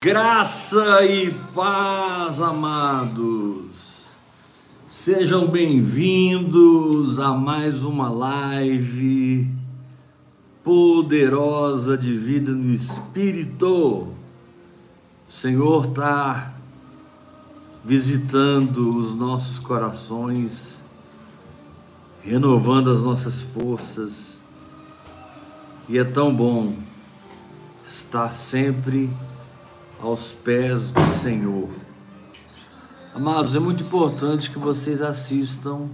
Graça e paz, amados. Sejam bem-vindos a mais uma live poderosa de vida no Espírito. O Senhor está visitando os nossos corações, renovando as nossas forças, e é tão bom estar sempre aos pés do Senhor. Amados, é muito importante que vocês assistam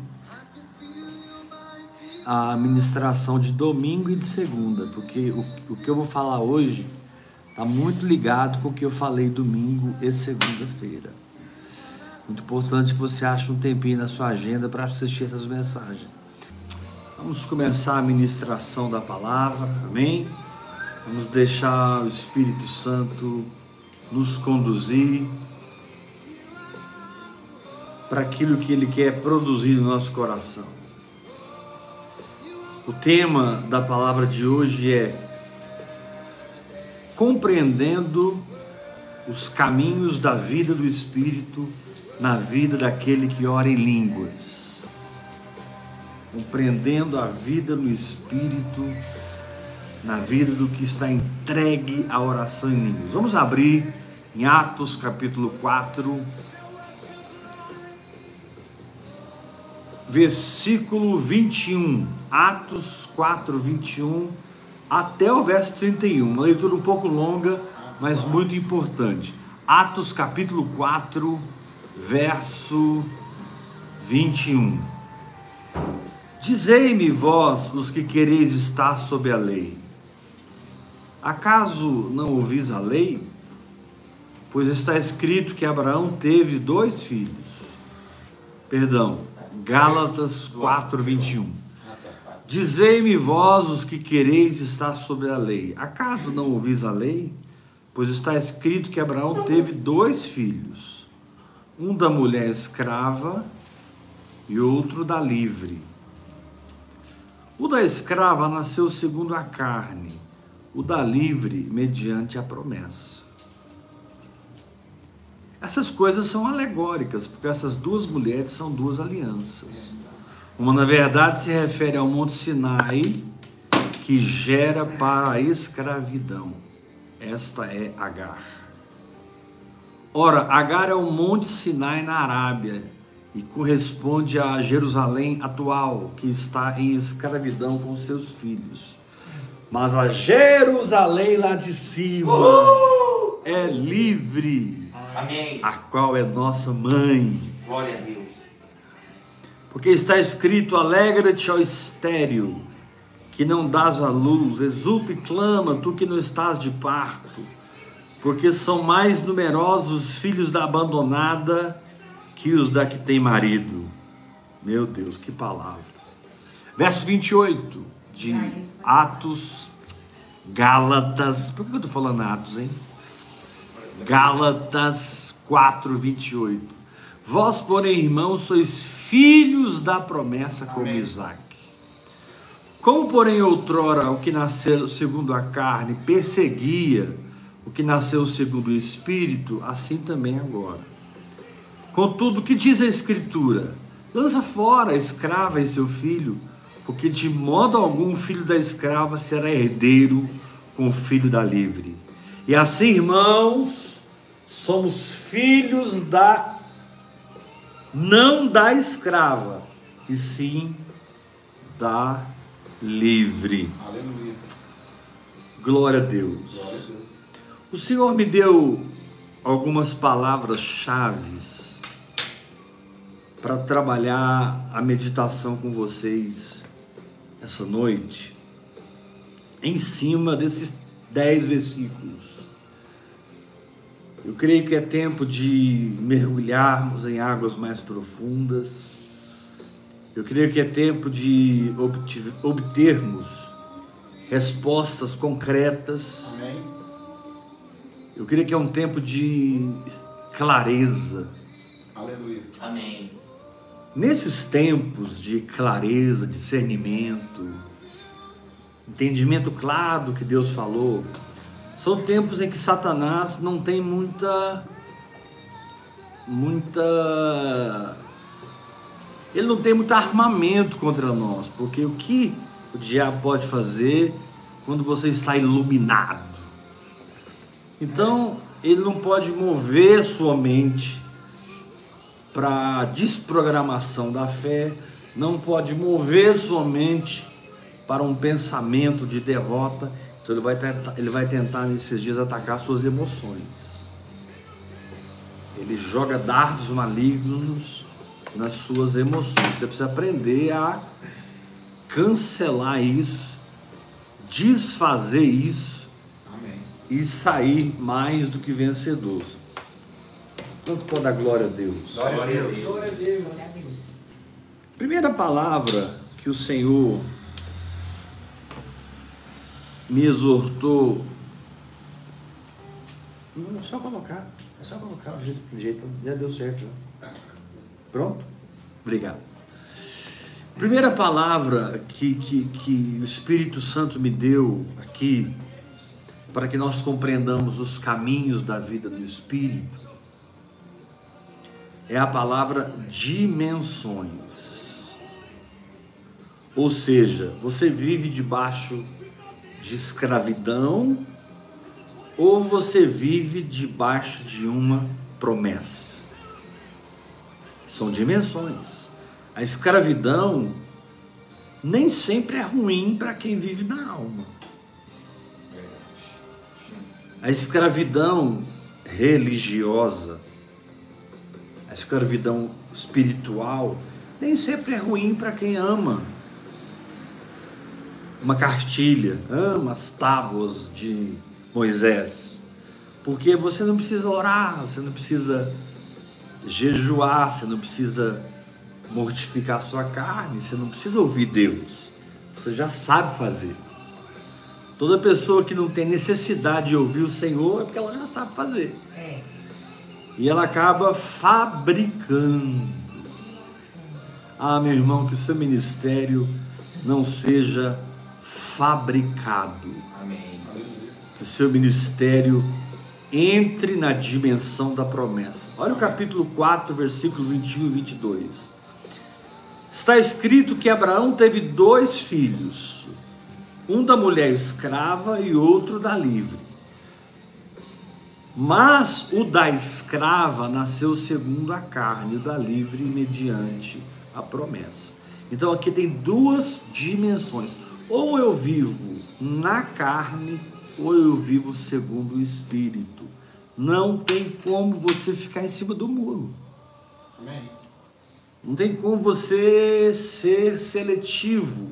a ministração de domingo e de segunda, porque o, o que eu vou falar hoje está muito ligado com o que eu falei domingo e segunda-feira. Muito importante que você ache um tempinho na sua agenda para assistir essas mensagens. Vamos começar a ministração da palavra, amém? Vamos deixar o Espírito Santo nos conduzir para aquilo que Ele quer produzir no nosso coração. O tema da palavra de hoje é compreendendo os caminhos da vida do Espírito na vida daquele que ora em línguas. Compreendendo a vida no Espírito na vida do que está entregue à oração em línguas. Vamos abrir em Atos capítulo 4, versículo 21. Atos 4, 21 até o verso 31. Uma leitura um pouco longa, mas muito importante. Atos capítulo 4, verso 21. Dizei-me vós, os que quereis estar sob a lei, Acaso não ouvis a lei? Pois está escrito que Abraão teve dois filhos. Perdão, Gálatas 4:21. Dizei-me vós os que quereis estar sobre a lei. Acaso não ouvis a lei? Pois está escrito que Abraão teve dois filhos, um da mulher escrava e outro da livre. O da escrava nasceu segundo a carne o da livre mediante a promessa. Essas coisas são alegóricas, porque essas duas mulheres são duas alianças. Uma, na verdade, se refere ao Monte Sinai, que gera para a escravidão. Esta é Agar. Ora, Agar é o Monte Sinai na Arábia e corresponde a Jerusalém atual, que está em escravidão com seus filhos. Mas a Jerusalém lá de cima uh! é livre. Amém. A qual é nossa mãe. Glória a Deus. Porque está escrito: Alegra-te, ó estéreo, que não dás a luz, exulta e clama, tu que não estás de parto, porque são mais numerosos os filhos da abandonada que os da que tem marido. Meu Deus, que palavra. Verso 28 de Atos, Gálatas. Por que eu estou falando Atos, hein? Gálatas 4, 28. Vós, porém, irmãos, sois filhos da promessa como Amém. Isaac. Como, porém, outrora o que nasceu segundo a carne perseguia o que nasceu segundo o Espírito, assim também agora. Contudo, o que diz a Escritura? Lança fora a escrava e seu filho porque de modo algum o filho da escrava será herdeiro com o filho da livre. E assim, irmãos, somos filhos da não da escrava, e sim da livre. Aleluia. Glória a Deus. Glória a Deus. O Senhor me deu algumas palavras chaves para trabalhar a meditação com vocês essa noite em cima desses dez versículos. Eu creio que é tempo de mergulharmos em águas mais profundas. Eu creio que é tempo de obtermos respostas concretas. Amém. Eu creio que é um tempo de clareza. Aleluia. Amém. Nesses tempos de clareza, discernimento, entendimento claro do que Deus falou, São tempos em que Satanás não tem muita muita ele não tem muito armamento contra nós, porque o que o diabo pode fazer quando você está iluminado? Então, ele não pode mover sua mente para desprogramação da fé, não pode mover sua mente para um pensamento de derrota. Então ele vai tentar, ele vai tentar nesses dias atacar suas emoções. Ele joga dardos malignos nas suas emoções. Você precisa aprender a cancelar isso, desfazer isso Amém. e sair mais do que vencedor. Quanto pode dar glória a Deus? Glória a Deus. Glória a Deus. Primeira palavra que o Senhor me exortou. Não, é só colocar. É só colocar do jeito, do jeito já deu certo. Pronto? Obrigado. Primeira palavra que, que, que o Espírito Santo me deu aqui, para que nós compreendamos os caminhos da vida do Espírito, é a palavra dimensões. Ou seja, você vive debaixo de escravidão ou você vive debaixo de uma promessa. São dimensões. A escravidão nem sempre é ruim para quem vive na alma. A escravidão religiosa, escravidão espiritual, nem sempre é ruim para quem ama uma cartilha, ama as tábuas de Moisés. Porque você não precisa orar, você não precisa jejuar, você não precisa mortificar sua carne, você não precisa ouvir Deus. Você já sabe fazer. Toda pessoa que não tem necessidade de ouvir o Senhor é porque ela já sabe fazer. E ela acaba fabricando. Ah, meu irmão, que o seu ministério não seja fabricado. Amém. Que o seu ministério entre na dimensão da promessa. Olha o capítulo 4, versículos 21 e 22. Está escrito que Abraão teve dois filhos, um da mulher escrava e outro da livre. Mas o da escrava nasceu segundo a carne, o da livre mediante a promessa. Então aqui tem duas dimensões. Ou eu vivo na carne, ou eu vivo segundo o Espírito. Não tem como você ficar em cima do muro. Amém. Não tem como você ser seletivo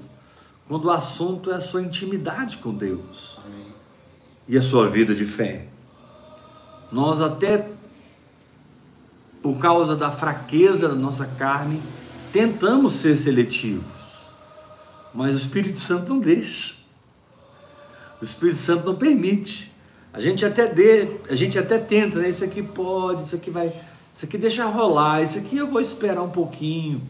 quando o assunto é a sua intimidade com Deus Amém. e a sua vida de fé. Nós até por causa da fraqueza da nossa carne, tentamos ser seletivos. Mas o Espírito Santo não deixa. O Espírito Santo não permite. A gente até dê, a gente até tenta, né? Isso aqui pode, isso aqui vai, isso aqui deixa rolar, isso aqui eu vou esperar um pouquinho.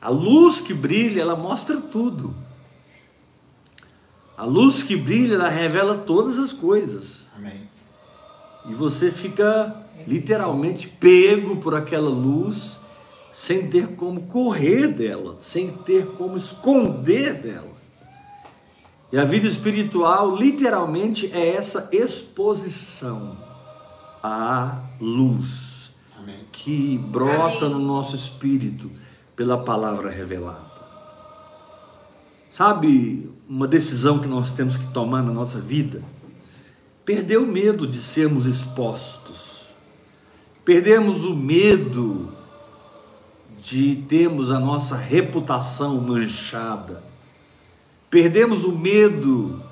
A luz que brilha, ela mostra tudo. A luz que brilha, ela revela todas as coisas. E você fica literalmente pego por aquela luz sem ter como correr dela, sem ter como esconder dela. E a vida espiritual, literalmente, é essa exposição à luz Amém. que brota Amém. no nosso espírito pela palavra revelada. Sabe uma decisão que nós temos que tomar na nossa vida? Perder o medo de sermos expostos. Perdemos o medo de termos a nossa reputação manchada. Perdemos o medo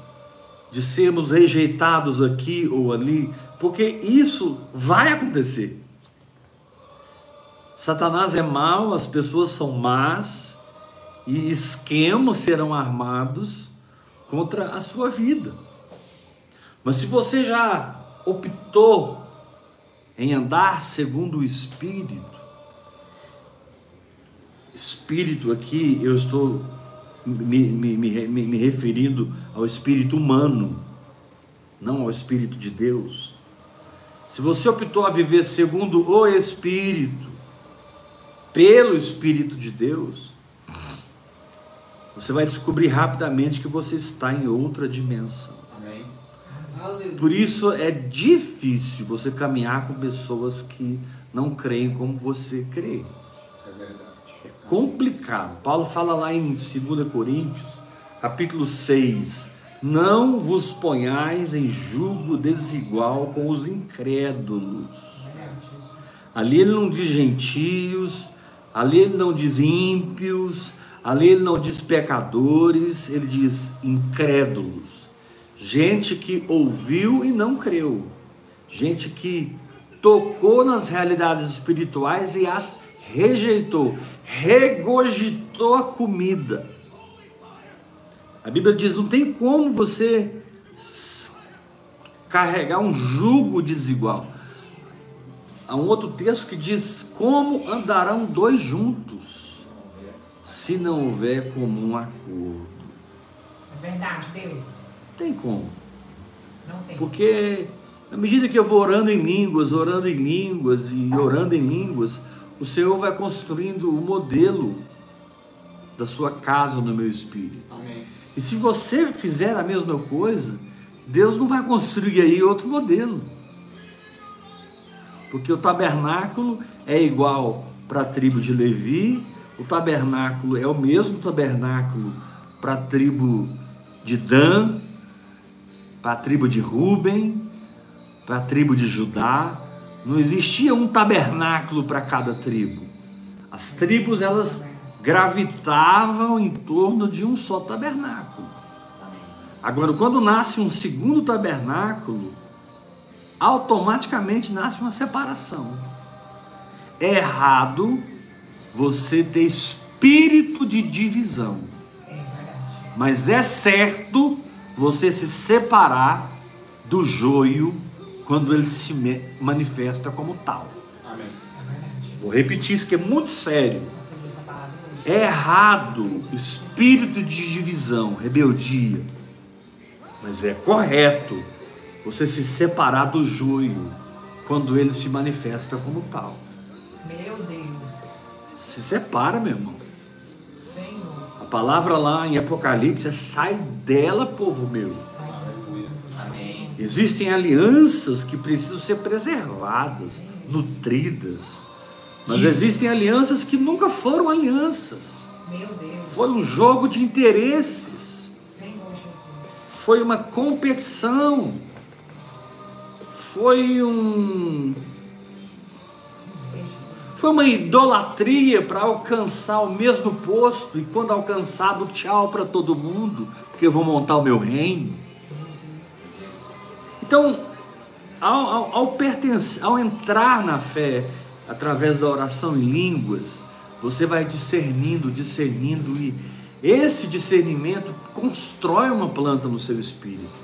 de sermos rejeitados aqui ou ali, porque isso vai acontecer. Satanás é mau, as pessoas são más e esquemas serão armados contra a sua vida. Mas se você já optou em andar segundo o Espírito, espírito aqui, eu estou me, me, me, me referindo ao espírito humano. não ao Espírito de Deus, se você optou a viver segundo o Espírito, pelo Espírito de Deus, você vai descobrir rapidamente que você está em outra dimensão. Por isso é difícil você caminhar com pessoas que não creem como você crê. É verdade. É complicado. Paulo fala lá em 2 Coríntios, capítulo 6, não vos ponhais em julgo desigual com os incrédulos. Ali ele não diz gentios, ali ele não diz ímpios, ali ele não diz pecadores, ele diz incrédulos. Gente que ouviu e não creu. Gente que tocou nas realidades espirituais e as rejeitou, regurgitou a comida a Bíblia diz: não tem como você carregar um jugo desigual. Há um outro texto que diz: como andarão dois juntos se não houver comum acordo? É verdade, Deus. Tem como. Não tem. Porque à medida que eu vou orando em línguas, orando em línguas e orando em línguas, o Senhor vai construindo o modelo da sua casa no meu espírito. Amém. E se você fizer a mesma coisa, Deus não vai construir aí outro modelo. Porque o tabernáculo é igual para a tribo de Levi, o tabernáculo é o mesmo tabernáculo para a tribo de Dan, para a tribo de Ruben, para a tribo de Judá. Não existia um tabernáculo para cada tribo. As tribos elas gravitavam em torno de um só tabernáculo. Agora, quando nasce um segundo tabernáculo, automaticamente nasce uma separação. É errado você ter espírito de divisão, mas é certo você se separar do joio quando ele se manifesta como tal. Vou repetir isso que é muito sério. É errado espírito de divisão, rebeldia. Mas é correto você se separar do joio quando ele se manifesta como tal. Meu Deus. Se separa, meu irmão. Palavra lá em Apocalipse é sai dela, povo meu. Amém. Existem alianças que precisam ser preservadas, nutridas. Mas Isso. existem alianças que nunca foram alianças. Meu Deus. Foi um jogo de interesses. Senhor Jesus. Foi uma competição. Foi um foi uma idolatria para alcançar o mesmo posto e quando alcançado, tchau para todo mundo, porque eu vou montar o meu reino. Então, ao, ao, ao, pertencer, ao entrar na fé, através da oração em línguas, você vai discernindo, discernindo e esse discernimento constrói uma planta no seu espírito.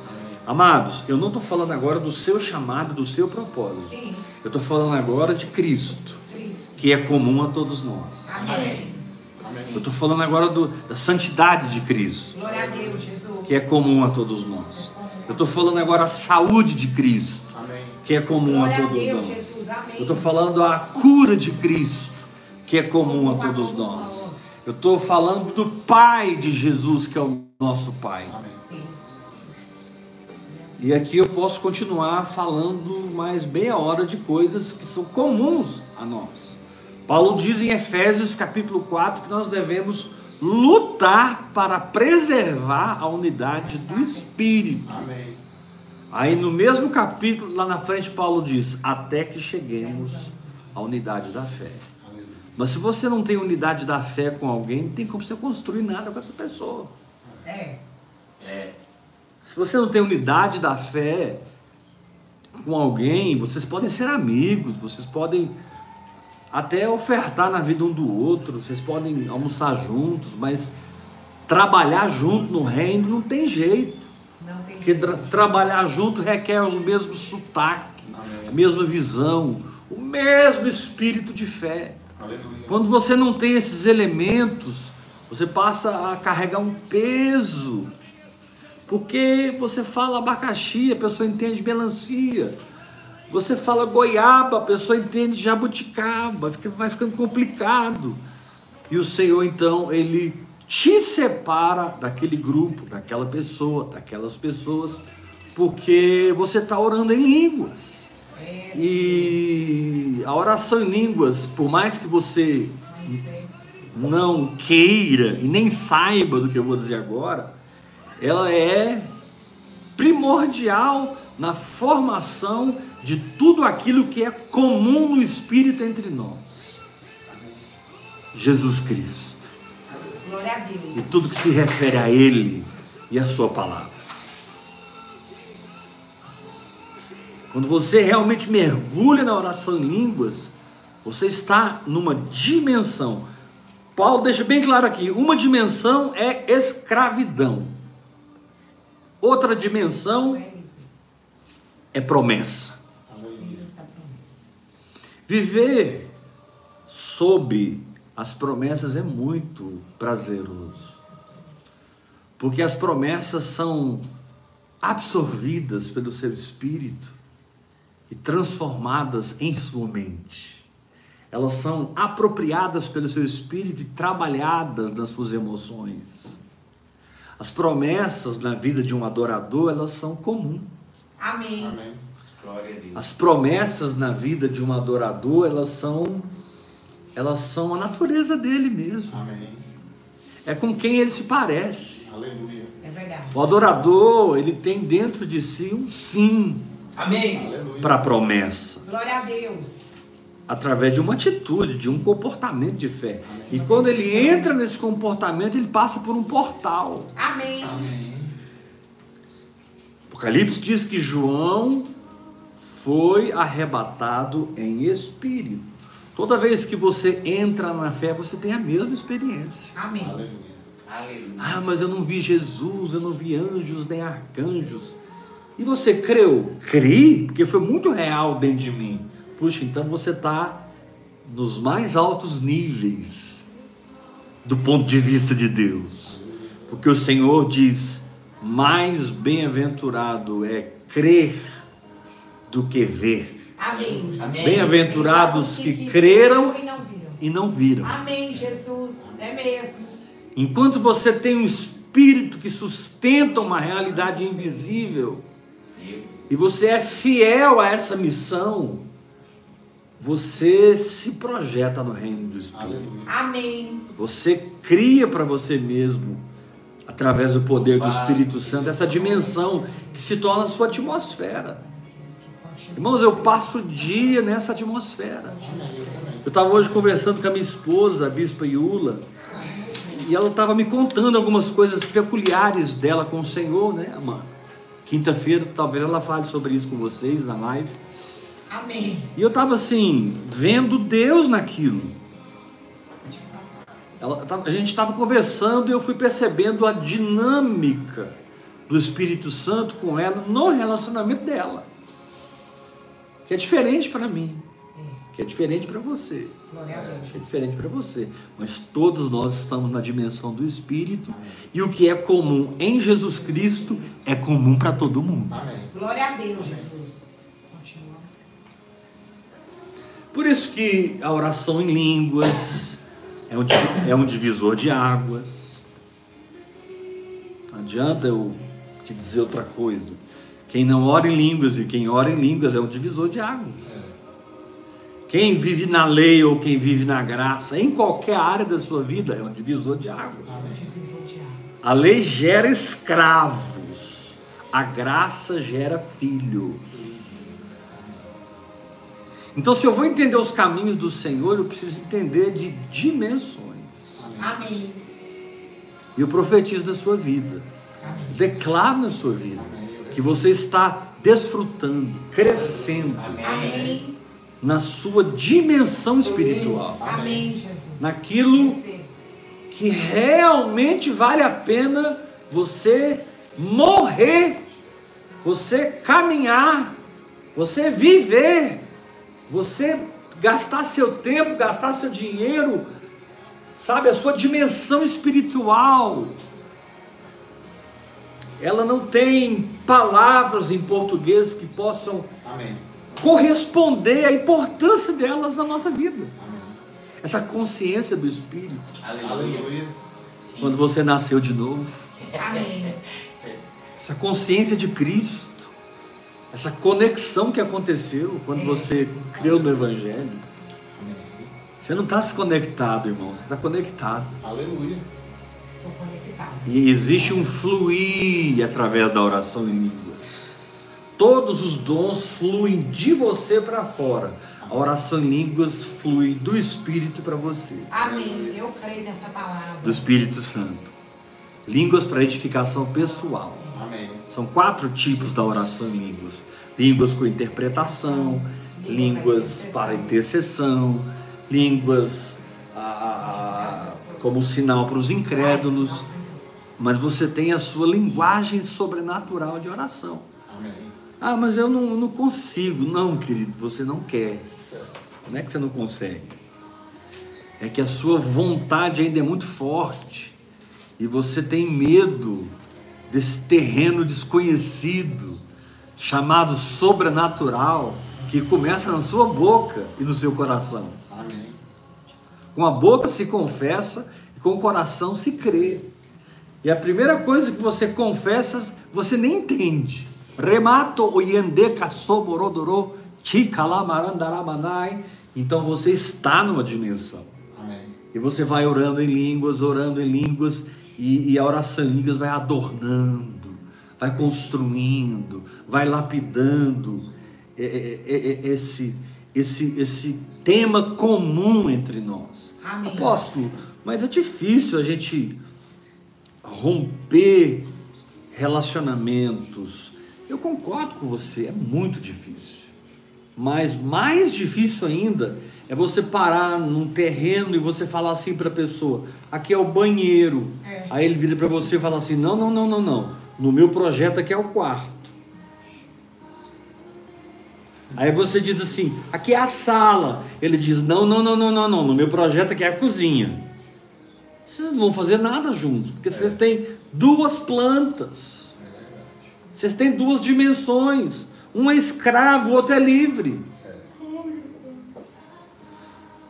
Amados, eu não estou falando agora do seu chamado, do seu propósito. Sim. Eu estou falando agora de Cristo, Cristo, que é comum a todos nós. Amém. Eu estou falando agora do, da santidade de Cristo, Glória a Deus, Jesus. que é comum a todos nós. Eu estou falando agora a saúde de Cristo, que é comum Glória a todos a Deus, nós. Jesus. Eu estou falando a cura de Cristo, que é comum a todos nós. Eu estou falando do Pai de Jesus, que é o nosso Pai. E aqui eu posso continuar falando mais meia hora de coisas que são comuns a nós. Paulo diz em Efésios capítulo 4 que nós devemos lutar para preservar a unidade do Espírito. Amém. Aí no mesmo capítulo, lá na frente, Paulo diz: até que cheguemos à unidade da fé. Mas se você não tem unidade da fé com alguém, não tem como você construir nada com essa pessoa. É. É. Se você não tem unidade da fé com alguém, vocês podem ser amigos, vocês podem até ofertar na vida um do outro, vocês podem almoçar juntos, mas trabalhar junto no reino não tem jeito. Porque tra trabalhar junto requer o mesmo sotaque, Amém. a mesma visão, o mesmo espírito de fé. Aleluia. Quando você não tem esses elementos, você passa a carregar um peso. Porque você fala abacaxi, a pessoa entende melancia. Você fala goiaba, a pessoa entende jabuticaba, fica- vai ficando complicado. E o Senhor, então, ele te separa daquele grupo, daquela pessoa, daquelas pessoas, porque você está orando em línguas. E a oração em línguas, por mais que você não queira e nem saiba do que eu vou dizer agora, ela é primordial na formação de tudo aquilo que é comum no espírito entre nós. Jesus Cristo glória a Deus. e tudo que se refere a Ele e a Sua palavra. Quando você realmente mergulha na oração em línguas, você está numa dimensão. Paulo deixa bem claro aqui: uma dimensão é escravidão, outra dimensão é promessa. Viver sob as promessas é muito prazeroso. Porque as promessas são absorvidas pelo seu espírito e transformadas em sua mente. Elas são apropriadas pelo seu espírito e trabalhadas nas suas emoções. As promessas na vida de um adorador, elas são comuns. Amém. Amém. As promessas na vida de um adorador, elas são elas são a natureza dele mesmo. Amém. É com quem ele se parece. Aleluia. É verdade. O adorador, ele tem dentro de si um sim Amém. Para a promessa, Glória a Deus. através de uma atitude, de um comportamento de fé. E quando ele entra nesse comportamento, ele passa por um portal. Amém. Amém. Apocalipse diz que João foi arrebatado em espírito. Toda vez que você entra na fé, você tem a mesma experiência. Amém. Aleluia. Aleluia. Ah, mas eu não vi Jesus, eu não vi anjos nem arcanjos. E você creu? Cri, porque foi muito real dentro de mim. Puxa, então você está nos mais altos níveis do ponto de vista de Deus. Porque o Senhor diz: mais bem-aventurado é crer do que ver. Amém. Amém. Bem-aventurados Os que creram e não viram. e não viram. Amém, Jesus. É mesmo. Enquanto você tem um espírito que sustenta uma realidade invisível e você é fiel a essa missão, você se projeta no reino do Espírito. Amém. Você cria para você mesmo, através do poder do. Espírito Santo, essa dimensão que se torna a sua atmosfera. Irmãos, eu passo o dia nessa atmosfera. Eu estava hoje conversando com a minha esposa, a Bispa Iula, e ela estava me contando algumas coisas peculiares dela com o Senhor, né, mano? Quinta-feira, talvez ela fale sobre isso com vocês na live. Amém. E eu estava assim, vendo Deus naquilo. Ela a gente estava conversando e eu fui percebendo a dinâmica do Espírito Santo com ela no relacionamento dela. Que é diferente para mim, que é diferente para você. Glória a Deus. É diferente para você, mas todos nós estamos na dimensão do Espírito e o que é comum em Jesus Cristo é comum para todo mundo. Glória a Deus, Jesus. Por isso que a oração em línguas é um, é um divisor de águas. Não adianta eu te dizer outra coisa. Quem não ora em línguas e quem ora em línguas é um divisor de águas. Quem vive na lei ou quem vive na graça, em qualquer área da sua vida, é um divisor de águas. Águas. A lei gera escravos, a graça gera filhos. Então, se eu vou entender os caminhos do Senhor, eu preciso entender de dimensões. Amém. E eu profetizo na sua vida, Amém. declaro na sua vida, que você está desfrutando, crescendo Amém. Na sua dimensão espiritual, Amém, Jesus. naquilo que realmente vale a pena você morrer, você caminhar, você viver, você gastar seu tempo, gastar seu dinheiro, sabe, a sua dimensão espiritual. ela não tem palavras em português que possam Amém. corresponder à importância delas na nossa vida. Amém. Essa consciência do Espírito. Aleluia. Quando você nasceu de novo, Amém. essa consciência de Cristo, essa conexão que aconteceu quando você creu no Evangelho. Você não está desconectado, irmão, você está conectado. Aleluia. Estou conectado. E existe um fluir através da oração em línguas. Todos os dons fluem de você para fora. A oração em línguas flui do Espírito para você, Amém. Eu creio nessa palavra. do Espírito Santo. Línguas para edificação pessoal. Amém. São quatro tipos da oração em línguas: línguas com interpretação, línguas para intercessão, línguas como sinal para os incrédulos. Mas você tem a sua linguagem sobrenatural de oração. Amém. Ah, mas eu não, não consigo. Não, querido, você não quer. Não é que você não consegue. É que a sua vontade ainda é muito forte. E você tem medo desse terreno desconhecido, chamado sobrenatural, que começa na sua boca e no seu coração. Amém. Com a boca se confessa com o coração se crê. E a primeira coisa que você confessa, você nem entende. Remato oyendeka soborodoro chikalamarandaramanai. Então você está numa dimensão. Amém. E você vai orando em línguas, orando em línguas, e, e a oração em línguas vai adornando, vai construindo, vai lapidando é, é, é, esse, esse, esse tema comum entre nós. Amém. Apóstolo, mas é difícil a gente romper relacionamentos. Eu concordo com você, é muito difícil. Mas mais difícil ainda é você parar num terreno e você falar assim para a pessoa: aqui é o banheiro. É. Aí ele vira para você e fala assim: não, não, não, não, não. No meu projeto aqui é o quarto. Aí você diz assim: aqui é a sala. Ele diz: não, não, não, não, não, não. No meu projeto aqui é a cozinha. Vocês não vão fazer nada juntos, porque vocês têm duas plantas. Vocês têm duas dimensões. Um é escravo, o outro é livre.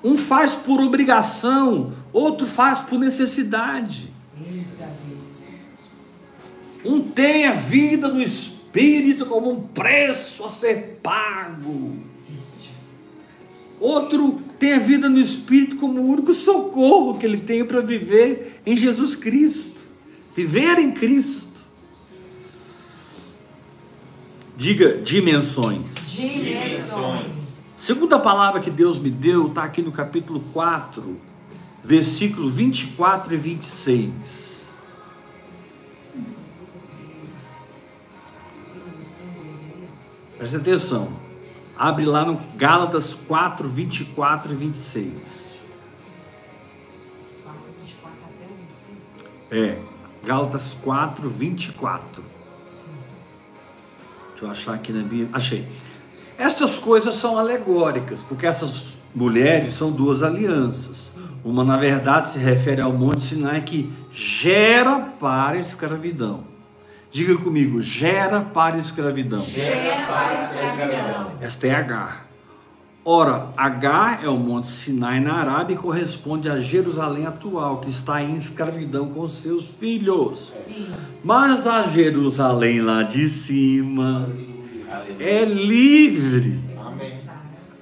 Um faz por obrigação, outro faz por necessidade. Eita Deus. Um tem a vida no espírito como um preço a ser pago. Outro tem a vida no espírito como o único socorro que ele tem para viver em Jesus Cristo. Viver em Cristo. Diga dimensões. Dimensões. Segunda palavra que Deus me deu está aqui no capítulo 4, versículo 24 e 26. Presta atenção. Abre lá no Gálatas 4, 24 e 26. 4, 24 até o 26. É, Gálatas 4, 24. Deixa eu achar aqui na Bíblia. Achei. Estas coisas são alegóricas, porque essas mulheres são duas alianças. Uma, na verdade, se refere ao Monte Sinai que gera para a escravidão. Diga comigo, gera para escravidão. Gera para escravidão. Esta é Agar. Ora, Agar é o Monte Sinai na Arábia e corresponde a Jerusalém atual, que está em escravidão com seus filhos. Sim. Mas a Jerusalém lá de cima Aleluia. é livre, Amém.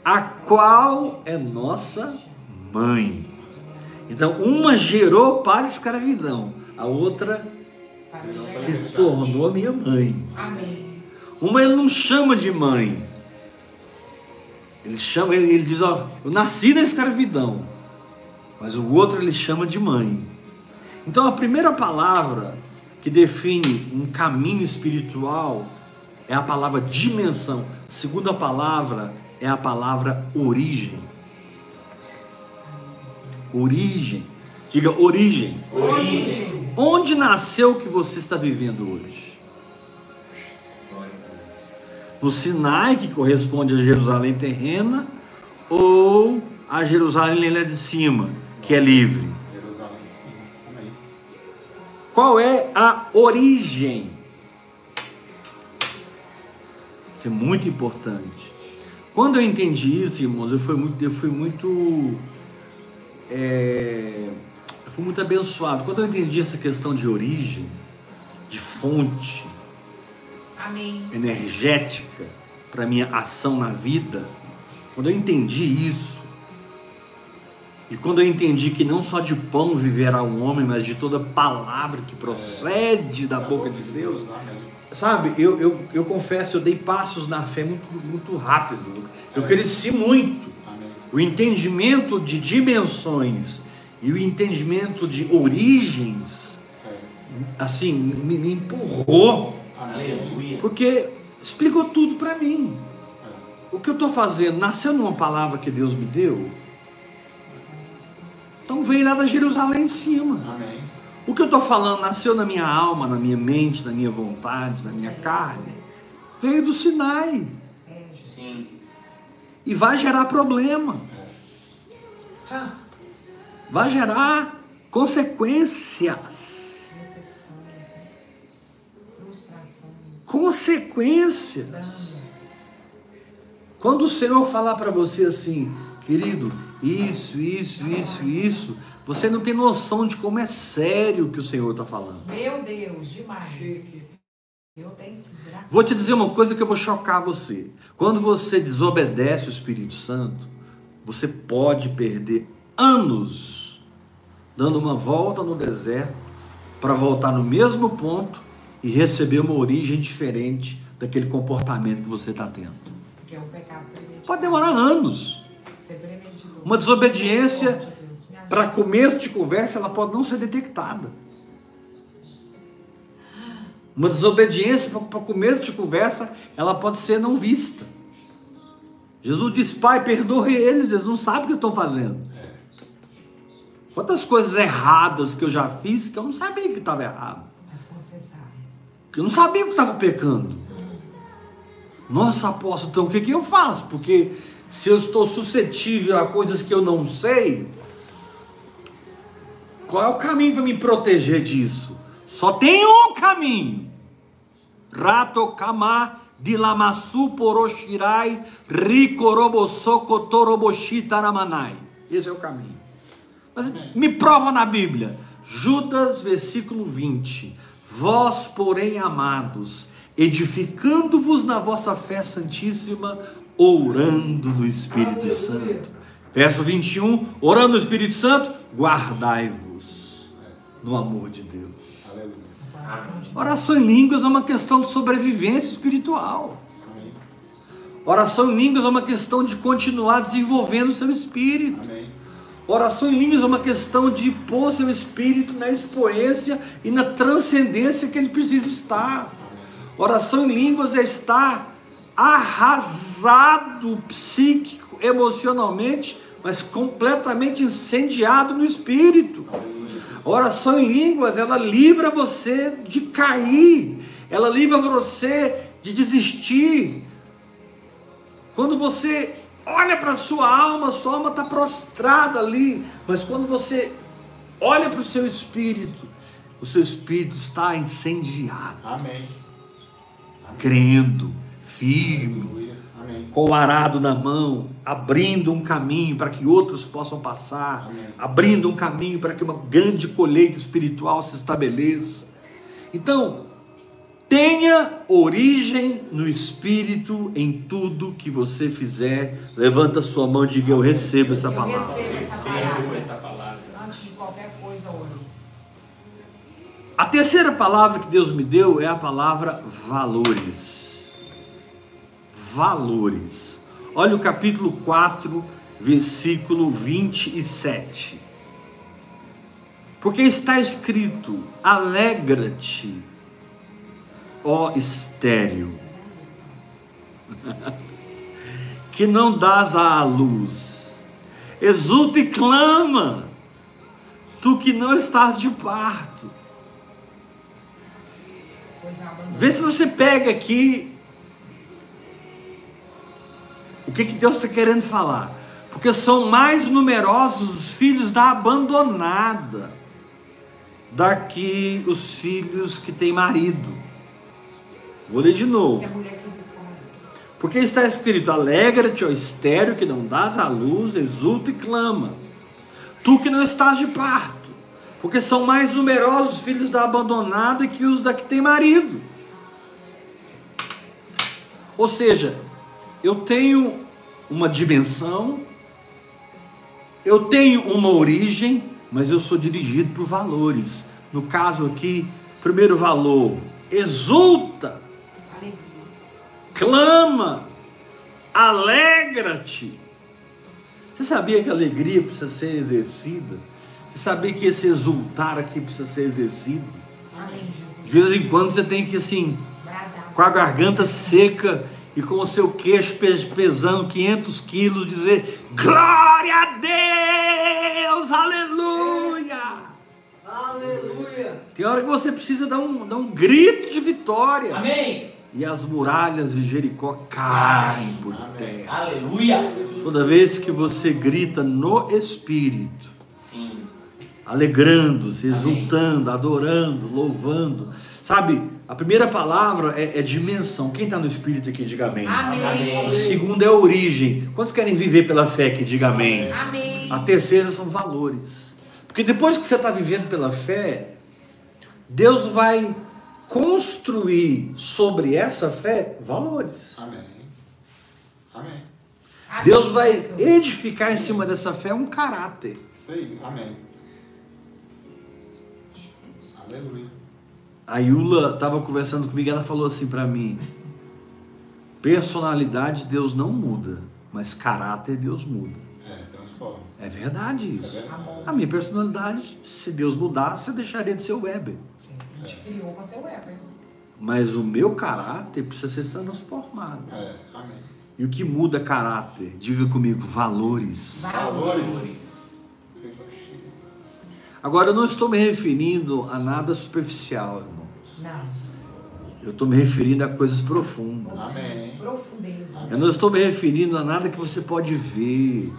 a qual é nossa mãe. Então, uma gerou para escravidão, a outra se tornou a minha mãe. Amém. Uma ele não chama de mãe. Ele chama, ele, ele diz, ó, eu nasci na escravidão. Mas o outro ele chama de mãe. Então a primeira palavra que define um caminho espiritual é a palavra dimensão. A segunda palavra é a palavra origem. Origem. Diga origem. Origem onde nasceu o que você está vivendo hoje? No Sinai, que corresponde a Jerusalém terrena, ou a Jerusalém lá é de cima, que é livre? Qual é a origem? Isso é muito importante. Quando eu entendi isso, irmãos, eu fui muito, eu fui muito é, fui muito abençoado. Quando eu entendi essa questão de origem, de fonte Amém. energética para minha ação na vida, quando eu entendi isso, e quando eu entendi que não só de pão viverá um homem, mas de toda palavra que procede da boca de Deus, sabe, eu, eu, eu confesso, eu dei passos na fé muito, muito rápido. Eu cresci muito. Amém. O entendimento de dimensões e o entendimento de origens, É. assim, me, me empurrou, Aleluia. porque explicou tudo para mim. É. O que eu estou fazendo nasceu numa palavra que Deus me deu. Então veio lá da Jerusalém em cima. Amém. O que eu estou falando nasceu na minha alma, na minha mente, na minha vontade, na minha carne. Veio do Sinai. É. Sim. E vai gerar problema. Ah, Vai gerar consequências. decepções, né? frustrações, Consequências. Quando o Senhor falar para você assim, querido, isso, isso, isso, isso, você não tem noção de como é sério o que o Senhor está falando. Meu Deus, demais. Eu tenho segurança. Vou te dizer uma coisa que eu vou chocar você. Quando você desobedece o Espírito Santo, você pode perder anos dando uma volta no deserto para voltar no mesmo ponto e receber uma origem diferente daquele comportamento que você está tendo. Porque é um. Pode demorar anos. Uma desobediência. Para começo de conversa, ela pode não ser detectada. Uma desobediência para começo de conversa, ela pode ser não vista. Jesus diz: Pai, perdoe eles, eles não sabem o que estão fazendo. Quantas coisas erradas que eu já fiz que eu não sabia que estava errado. Mas quando você sabe. Que eu não sabia que estava pecando. Nossa, apóstolo, então o que, que eu faço? Porque se eu estou suscetível a coisas que eu não sei, qual é o caminho para me proteger disso? Só tem um caminho. Rato kama dilamassu poroshirai rikorobosoko toroboshi taramanai. Esse é o caminho. Mas me prova na Bíblia. Judas, versículo 20. Vós, porém, amados, edificando-vos na vossa fé santíssima, orando no Espírito Santo. Verso 21. Orando no Espírito Santo, guardai-vos no amor de Deus. Oração em línguas é uma questão de sobrevivência espiritual. Oração em línguas é uma questão de continuar desenvolvendo o seu espírito. Amém. Oração em línguas é uma questão de pôr seu espírito na expoência e na transcendência que ele precisa estar. Oração em línguas é estar arrasado psíquico, emocionalmente, mas completamente incendiado no espírito. Oração em línguas, ela livra você de cair, ela livra você de desistir. Quando você olha para a sua alma, sua alma está prostrada ali, mas quando você olha para o seu espírito, o seu espírito está incendiado, Amém. crendo, firme. Amém. com o arado na mão, abrindo um caminho para que outros possam passar, Amém. abrindo um caminho para que uma grande colheita espiritual se estabeleça. Então, tenha origem no espírito em tudo que você fizer. Levanta sua mão e diga: Eu recebo essa Eu palavra. recebo essa Recebo palavra. essa palavra. Antes de qualquer coisa, ore. A terceira palavra que Deus me deu é a palavra valores. Valores. Olha o capítulo 4, versículo 27. Porque está escrito: Alegra-te, ó estéreo, que não dás à luz. Exulta e clama, tu que não estás de parto. Vê se você pega aqui o que, que Deus está querendo falar. Porque são mais numerosos os filhos da abandonada daqui os filhos que têm marido. Vou ler de novo. Porque está escrito: Alegra-te, ó estéreo, que não dás à luz, exulta e clama. Tu que não estás de parto, porque são mais numerosos os filhos da abandonada que os da que tem marido. Ou seja, eu tenho uma dimensão, eu tenho uma origem, mas eu sou dirigido por valores. No caso aqui, primeiro valor, exulta. Clama, alegra-te. Você sabia que a alegria precisa ser exercida? Você sabia que esse exultar aqui precisa ser exercido? Amém, Jesus. De vez em quando você tem que assim, com a garganta seca e com o seu queixo pes- pesando 500 quilos, dizer glória a Deus, aleluia. Aleluia. Tem hora que você precisa dar um, dar um grito de vitória. Amém. E as muralhas de Jericó caem por Amém. terra. Aleluia. Toda vez que você grita no Espírito, alegrando-se, exultando, adorando, louvando. Sabe, a primeira palavra é, é dimensão. Quem está no Espírito aqui, diga amém. Amém. A segunda é origem. Quantos querem viver pela fé aqui, diga amém. Amém. A terceira são valores. Porque depois que você está vivendo pela fé, Deus vai construir sobre essa fé valores. Amém. Amém. Deus vai edificar em cima dessa fé um caráter. Isso aí. Amém. Aleluia. A Yula estava conversando comigo, ela falou assim para mim: personalidade Deus não muda, mas caráter Deus muda. É, transforma. É verdade isso. É verdade. A minha personalidade, se Deus mudasse, eu deixaria de ser o Weber. A gente criou para ser o Weber. Mas o meu caráter precisa ser transformado. É, amém. E o que muda caráter? Diga comigo, valores. Valores. Agora eu não estou me referindo a nada superficial, irmão. Não. Eu estou me referindo a coisas profundas. Amém. Profundezas. Eu não estou me referindo a nada que você pode ver.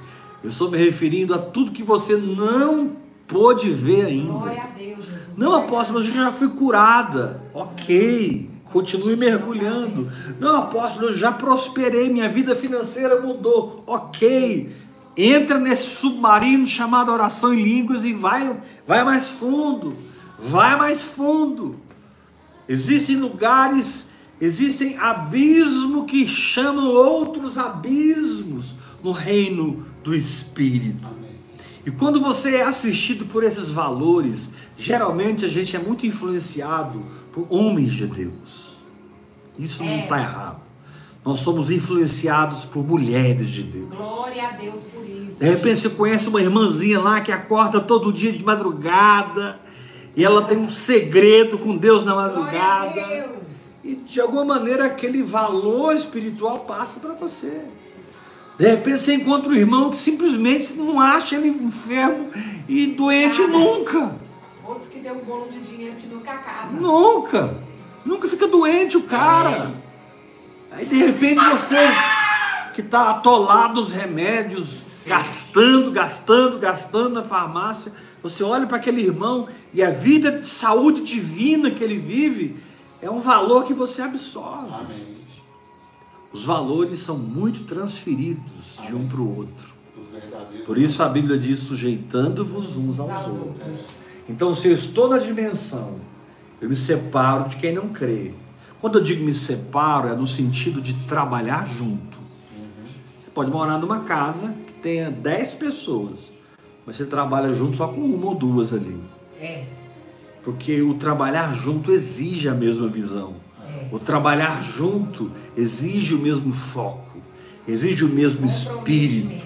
Eu estou me referindo a tudo que você não pôde ver Glória ainda. a Deus, Jesus. Não, apóstolo, mas eu já fui curada. Ok. Continue mergulhando. Não, apóstolo, eu já prosperei, minha vida financeira mudou. Ok. Entra nesse submarino chamado oração em línguas e vai, vai mais fundo. Vai mais fundo. Existem lugares, existem abismos que chamam outros abismos no reino do Espírito. E quando você é assistido por esses valores, geralmente a gente é muito influenciado por homens de Deus. Isso não É. está errado. Nós somos influenciados por mulheres de Deus. Glória a Deus por isso. De repente você conhece uma irmãzinha lá que acorda todo dia de madrugada e ela tem um segredo com Deus na madrugada. Deus. E de alguma maneira aquele valor espiritual passa para você. De repente você encontra um irmão que simplesmente não acha ele enfermo e doente nunca. Outros que deu um bolo de dinheiro que nunca acaba. Nunca. Nunca fica doente o cara. Aí de repente você que está atolado os remédios, gastando, gastando, gastando na farmácia, você olha para aquele irmão e a vida de saúde divina que ele vive é um valor que você absorve. Amém. Os valores são muito transferidos de um para o outro. Por isso a Bíblia diz: sujeitando-vos uns aos outros. Então, se eu estou na dimensão, eu me separo de quem não crê. Quando eu digo me separo, é no sentido de trabalhar junto. Você pode morar numa casa que tenha 10 pessoas, mas você trabalha junto só com uma ou duas ali. É. Porque o trabalhar junto exige a mesma visão. É. O trabalhar junto exige o mesmo foco, exige o mesmo espírito.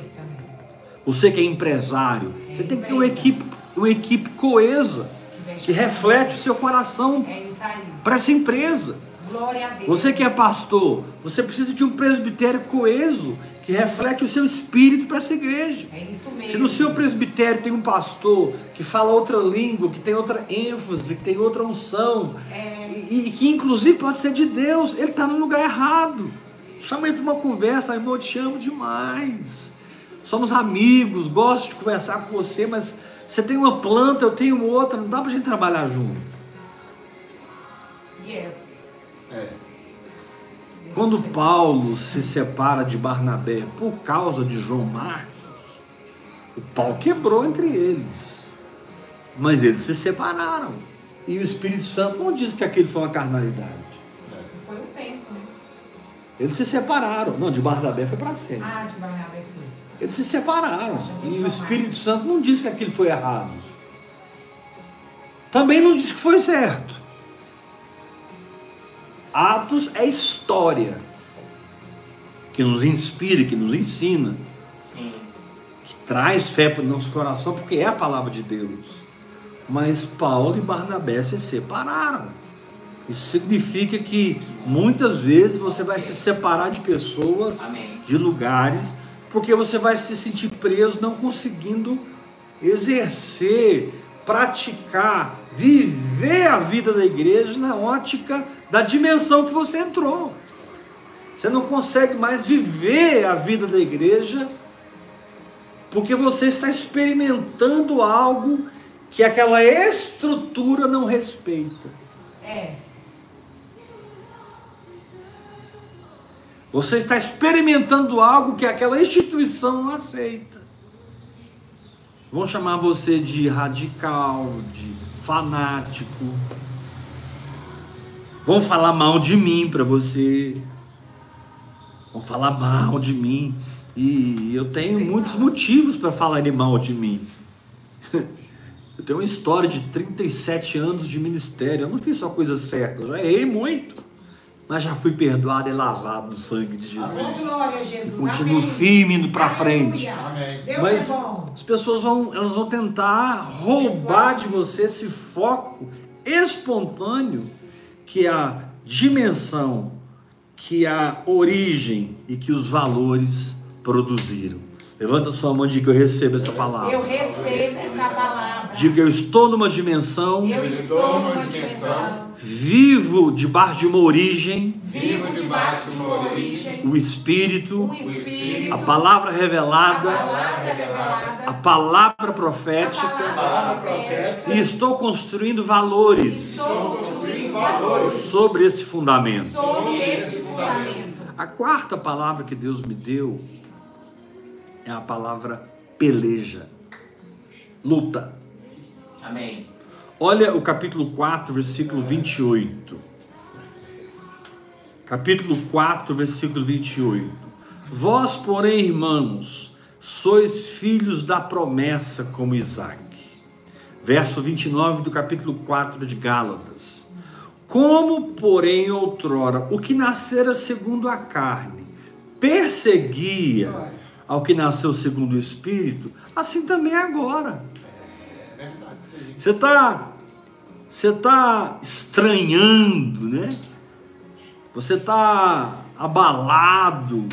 Você que é empresário, você tem que ter uma equipe, uma equipe coesa, Que, reflete o seu coração É para essa empresa. Você que é pastor, você precisa de um presbitério coeso, que reflete o seu espírito para essa igreja. É isso mesmo. Se no seu presbitério tem um pastor que fala outra língua, que tem outra ênfase, que tem outra unção, É. e, e que inclusive pode ser de Deus, ele está no lugar errado. Chama ele para uma conversa, irmão, eu te amo demais. Somos amigos, gosto de conversar com você, mas você tem uma planta, eu tenho outra, não dá para gente trabalhar junto. Yes. É. Quando Paulo se separa de Barnabé por causa de João Marcos, o pau quebrou entre eles. Mas eles se separaram. E o Espírito Santo não diz que aquilo foi uma carnalidade. Foi o tempo, né? Eles se separaram. Não, de Barnabé foi para sempre. Ah, de Barnabé foi. Eles se separaram. E o Espírito Santo não disse que aquilo foi errado. Também não disse que foi certo. Atos é história que nos inspira, que nos ensina, Sim. que traz fé para o nosso coração, porque é a palavra de Deus. Mas Paulo e Barnabé se separaram. Isso significa que muitas vezes você vai se separar de pessoas, Amém. de lugares, porque você vai se sentir preso, não conseguindo exercer, praticar, viver a vida da igreja na ótica da dimensão que você entrou. Você não consegue mais viver a vida da igreja porque você está experimentando algo que aquela estrutura não respeita. É. Você está experimentando algo que aquela instituição não aceita. Vão chamar você de radical, de fanático. Vão falar mal de mim para você. Vão falar mal de mim. E eu tenho muitos motivos para falarem mal de mim. Eu tenho uma história de 37 anos de ministério. Eu não fiz só coisa certa, eu já errei muito. Mas já fui perdoado e lavado no sangue de Jesus. Oh, glória a Jesus. Continuo Amém. firme indo para frente. Amém. Deus Mas é bom. as pessoas vão, elas vão tentar roubar de você esse foco espontâneo que a dimensão, que a origem e que os valores produziram. Levanta sua mão e diga que eu recebo essa Eu palavra. recebo essa palavra. Diga eu estou numa dimensão, Eu estou numa dimensão. vivo debaixo de uma origem, Vivo debaixo de uma origem. o Espírito, Um espírito. a palavra A revelada, palavra revelada. a palavra A profética. palavra profética. E estou construindo valores Estou construindo valores sobre esse fundamento. sobre este fundamento. A quarta palavra que Deus me deu é a palavra peleja, luta. Amém. Olha o capítulo 4, versículo 28. Capítulo 4, versículo 28. Vós, porém, irmãos, sois filhos da promessa como Isaac. Verso 29 do capítulo 4 de Gálatas. Como, porém, outrora, o que nascera segundo a carne perseguia ao que nasceu segundo o Espírito, assim também é agora. É verdade, aí. Você está você tá estranhando, né? Você está abalado.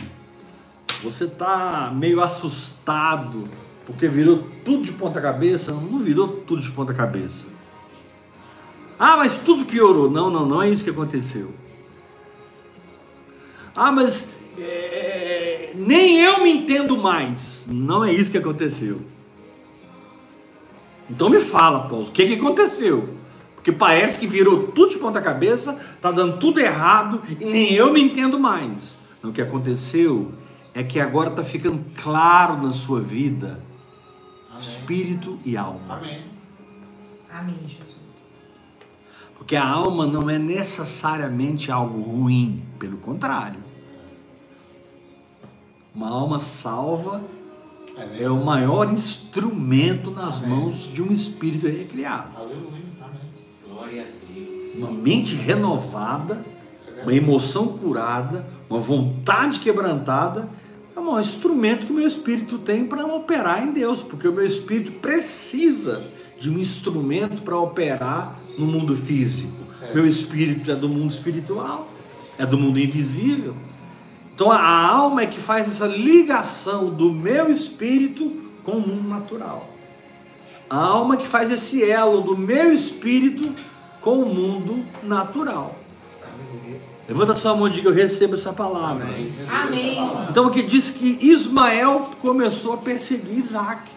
Você está meio assustado porque virou tudo de ponta cabeça? Não virou tudo de ponta cabeça. Ah, mas tudo piorou. Não, não, não é isso que aconteceu. Ah, mas é, nem eu me entendo mais. Não é isso que aconteceu. Então me fala, Paulo, o que, que aconteceu? Porque parece que virou tudo de ponta cabeça, tá dando tudo errado e nem eu me entendo mais. Não, o que aconteceu é que agora está ficando claro na sua vida espírito e alma. Amém. Amém, Jesus. Porque a alma não é necessariamente algo ruim, pelo contrário. Uma alma salva Amém. é o maior instrumento nas Amém. mãos de um espírito recriado. Aleluia. Amém. Glória a Deus. Uma mente renovada, uma emoção curada, uma vontade quebrantada, é o maior instrumento que o meu espírito tem para operar em Deus, porque o meu espírito precisa de um instrumento para operar no mundo físico. É. Meu espírito é do mundo espiritual, é do mundo invisível. Então a alma é que faz essa ligação do meu espírito com o mundo natural. A alma é que faz esse elo do meu espírito com o mundo natural. Levanta sua mão e diga: Eu recebo essa palavra. Amém. Amém. Então aqui diz que Ismael começou a perseguir Isaac.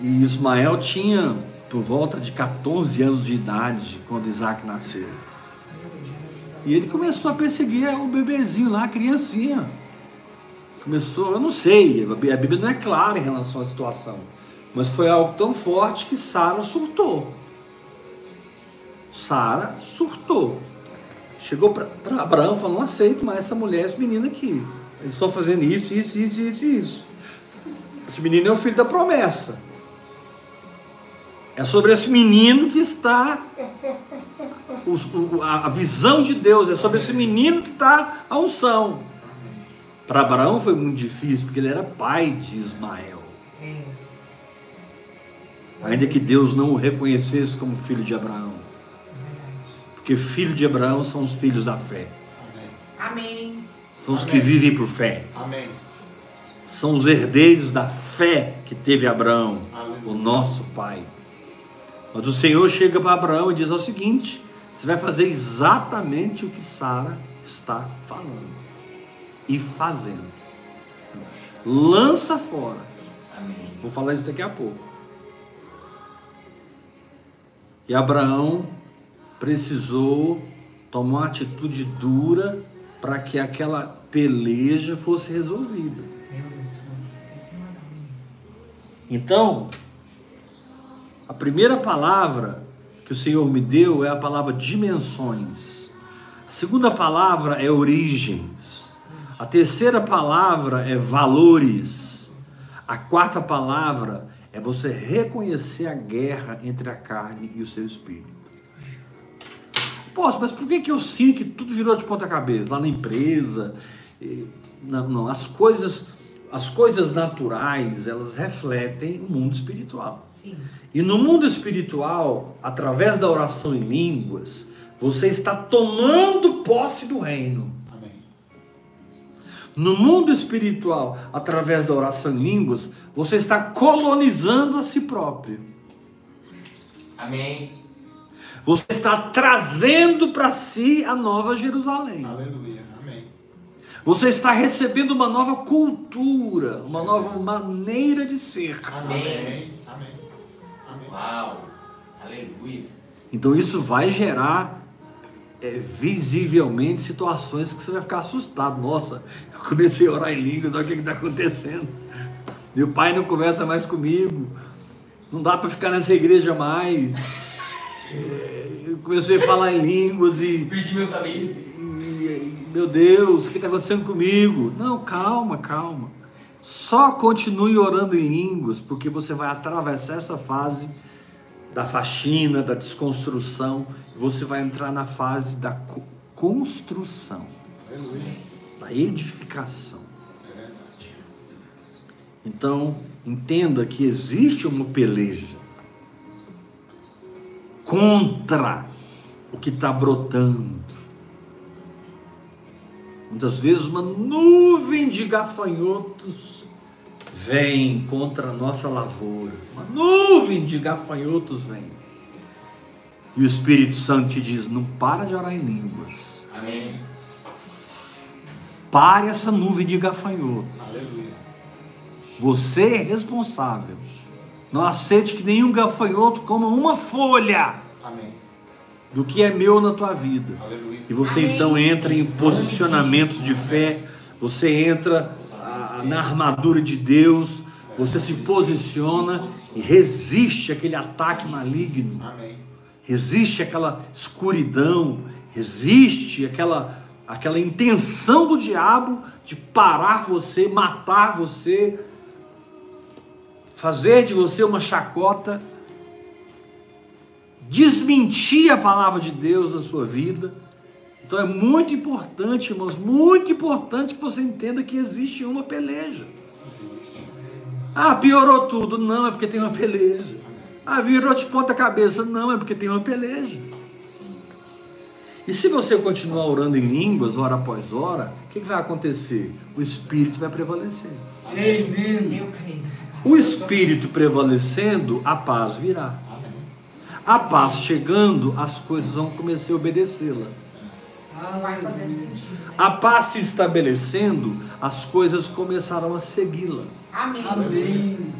E Ismael tinha por volta de 14 anos de idade, quando Isaac nasceu. E ele começou a perseguir o bebezinho lá, a criancinha. Começou, eu não sei, a Bíblia não é clara em relação à situação. Mas foi algo tão forte que Sara surtou. Sara surtou. Chegou para Abraão e falou: Não aceito mais essa mulher, esse menino aqui. Eles estão fazendo isso, isso, isso, isso, isso. Esse menino é o filho da promessa. É sobre esse menino que está o, a visão de Deus, é sobre esse menino que está a unção. Para Abraão foi muito difícil, porque ele era pai de Ismael. Ainda que Deus não o reconhecesse como filho de Abraão. Porque filho de Abraão são os filhos da fé. Amém. São os Amém. que vivem por fé. Amém. São os herdeiros da fé que teve Abraão, o nosso pai. Mas o Senhor chega para Abraão e diz o seguinte: você vai fazer exatamente o que Sara está falando e fazendo. Lança fora. Amém. Vou falar isso daqui a pouco. E Abraão precisou tomar uma atitude dura para que aquela peleja fosse resolvida. Meu Deus, foi. Teve que mandar um menino. Então, a primeira palavra que o Senhor me deu é a palavra dimensões. A segunda palavra é origens. A terceira palavra é valores. A quarta palavra é você reconhecer a guerra entre a carne e o seu espírito. Posso, mas por que, que eu sinto que tudo virou de ponta cabeça? Lá na empresa. Não, não. As coisas, as coisas naturais, elas refletem o mundo espiritual. Sim. E no mundo espiritual, através da oração em línguas, você está tomando posse do reino. Amém. No mundo espiritual, através da oração em línguas, você está colonizando a si próprio. Amém. Você está trazendo para si a nova Jerusalém. Aleluia. Você está recebendo uma nova cultura, uma nova maneira de ser. Amém. Amém. Amém. Amém. Uau. Aleluia. Então isso vai gerar é, visivelmente situações que você vai ficar assustado. Nossa, eu comecei a orar em línguas, olha o que está acontecendo. Meu pai não conversa mais comigo. Não dá para ficar nessa igreja mais. É, eu comecei a falar em línguas e, Perdi meu família. Meu Deus, o que está acontecendo comigo? Não, calma, calma. Só continue orando em línguas, porque você vai atravessar essa fase da faxina, da desconstrução, você vai entrar na fase da co- construção, da edificação. Então, entenda que existe uma peleja contra o que está brotando. Muitas vezes uma nuvem de gafanhotos vem contra a nossa lavoura. Uma nuvem de gafanhotos vem. E o Espírito Santo te diz: não para de orar em línguas. Amém. Pare essa nuvem de gafanhotos. Aleluia. Você é responsável. Não aceite que nenhum gafanhoto coma uma folha Amém. Do que é meu na tua vida. Aleluia. E você Amém. então entra em posicionamentos de fé, você entra ah, na armadura de Deus, você se posiciona e resiste aquele ataque maligno, resiste aquela escuridão, resiste aquela, aquela intenção do diabo de parar você, matar você, fazer de você uma chacota, desmentir a palavra de Deus na sua vida. Então é muito importante, irmãos, muito importante que você entenda que existe uma peleja. Ah, piorou tudo. Não, é porque tem uma peleja. Ah, virou de ponta cabeça. Não, é porque tem uma peleja. E se você continuar orando em línguas, hora após hora, o que, que vai acontecer? O Espírito vai prevalecer. Eu creio nessa palavra. O Espírito prevalecendo, a paz virá. A paz chegando, as coisas vão começar a obedecê-la. Vai fazendo sentido. A paz se estabelecendo, as coisas começarão a segui-la. Amém. Amém.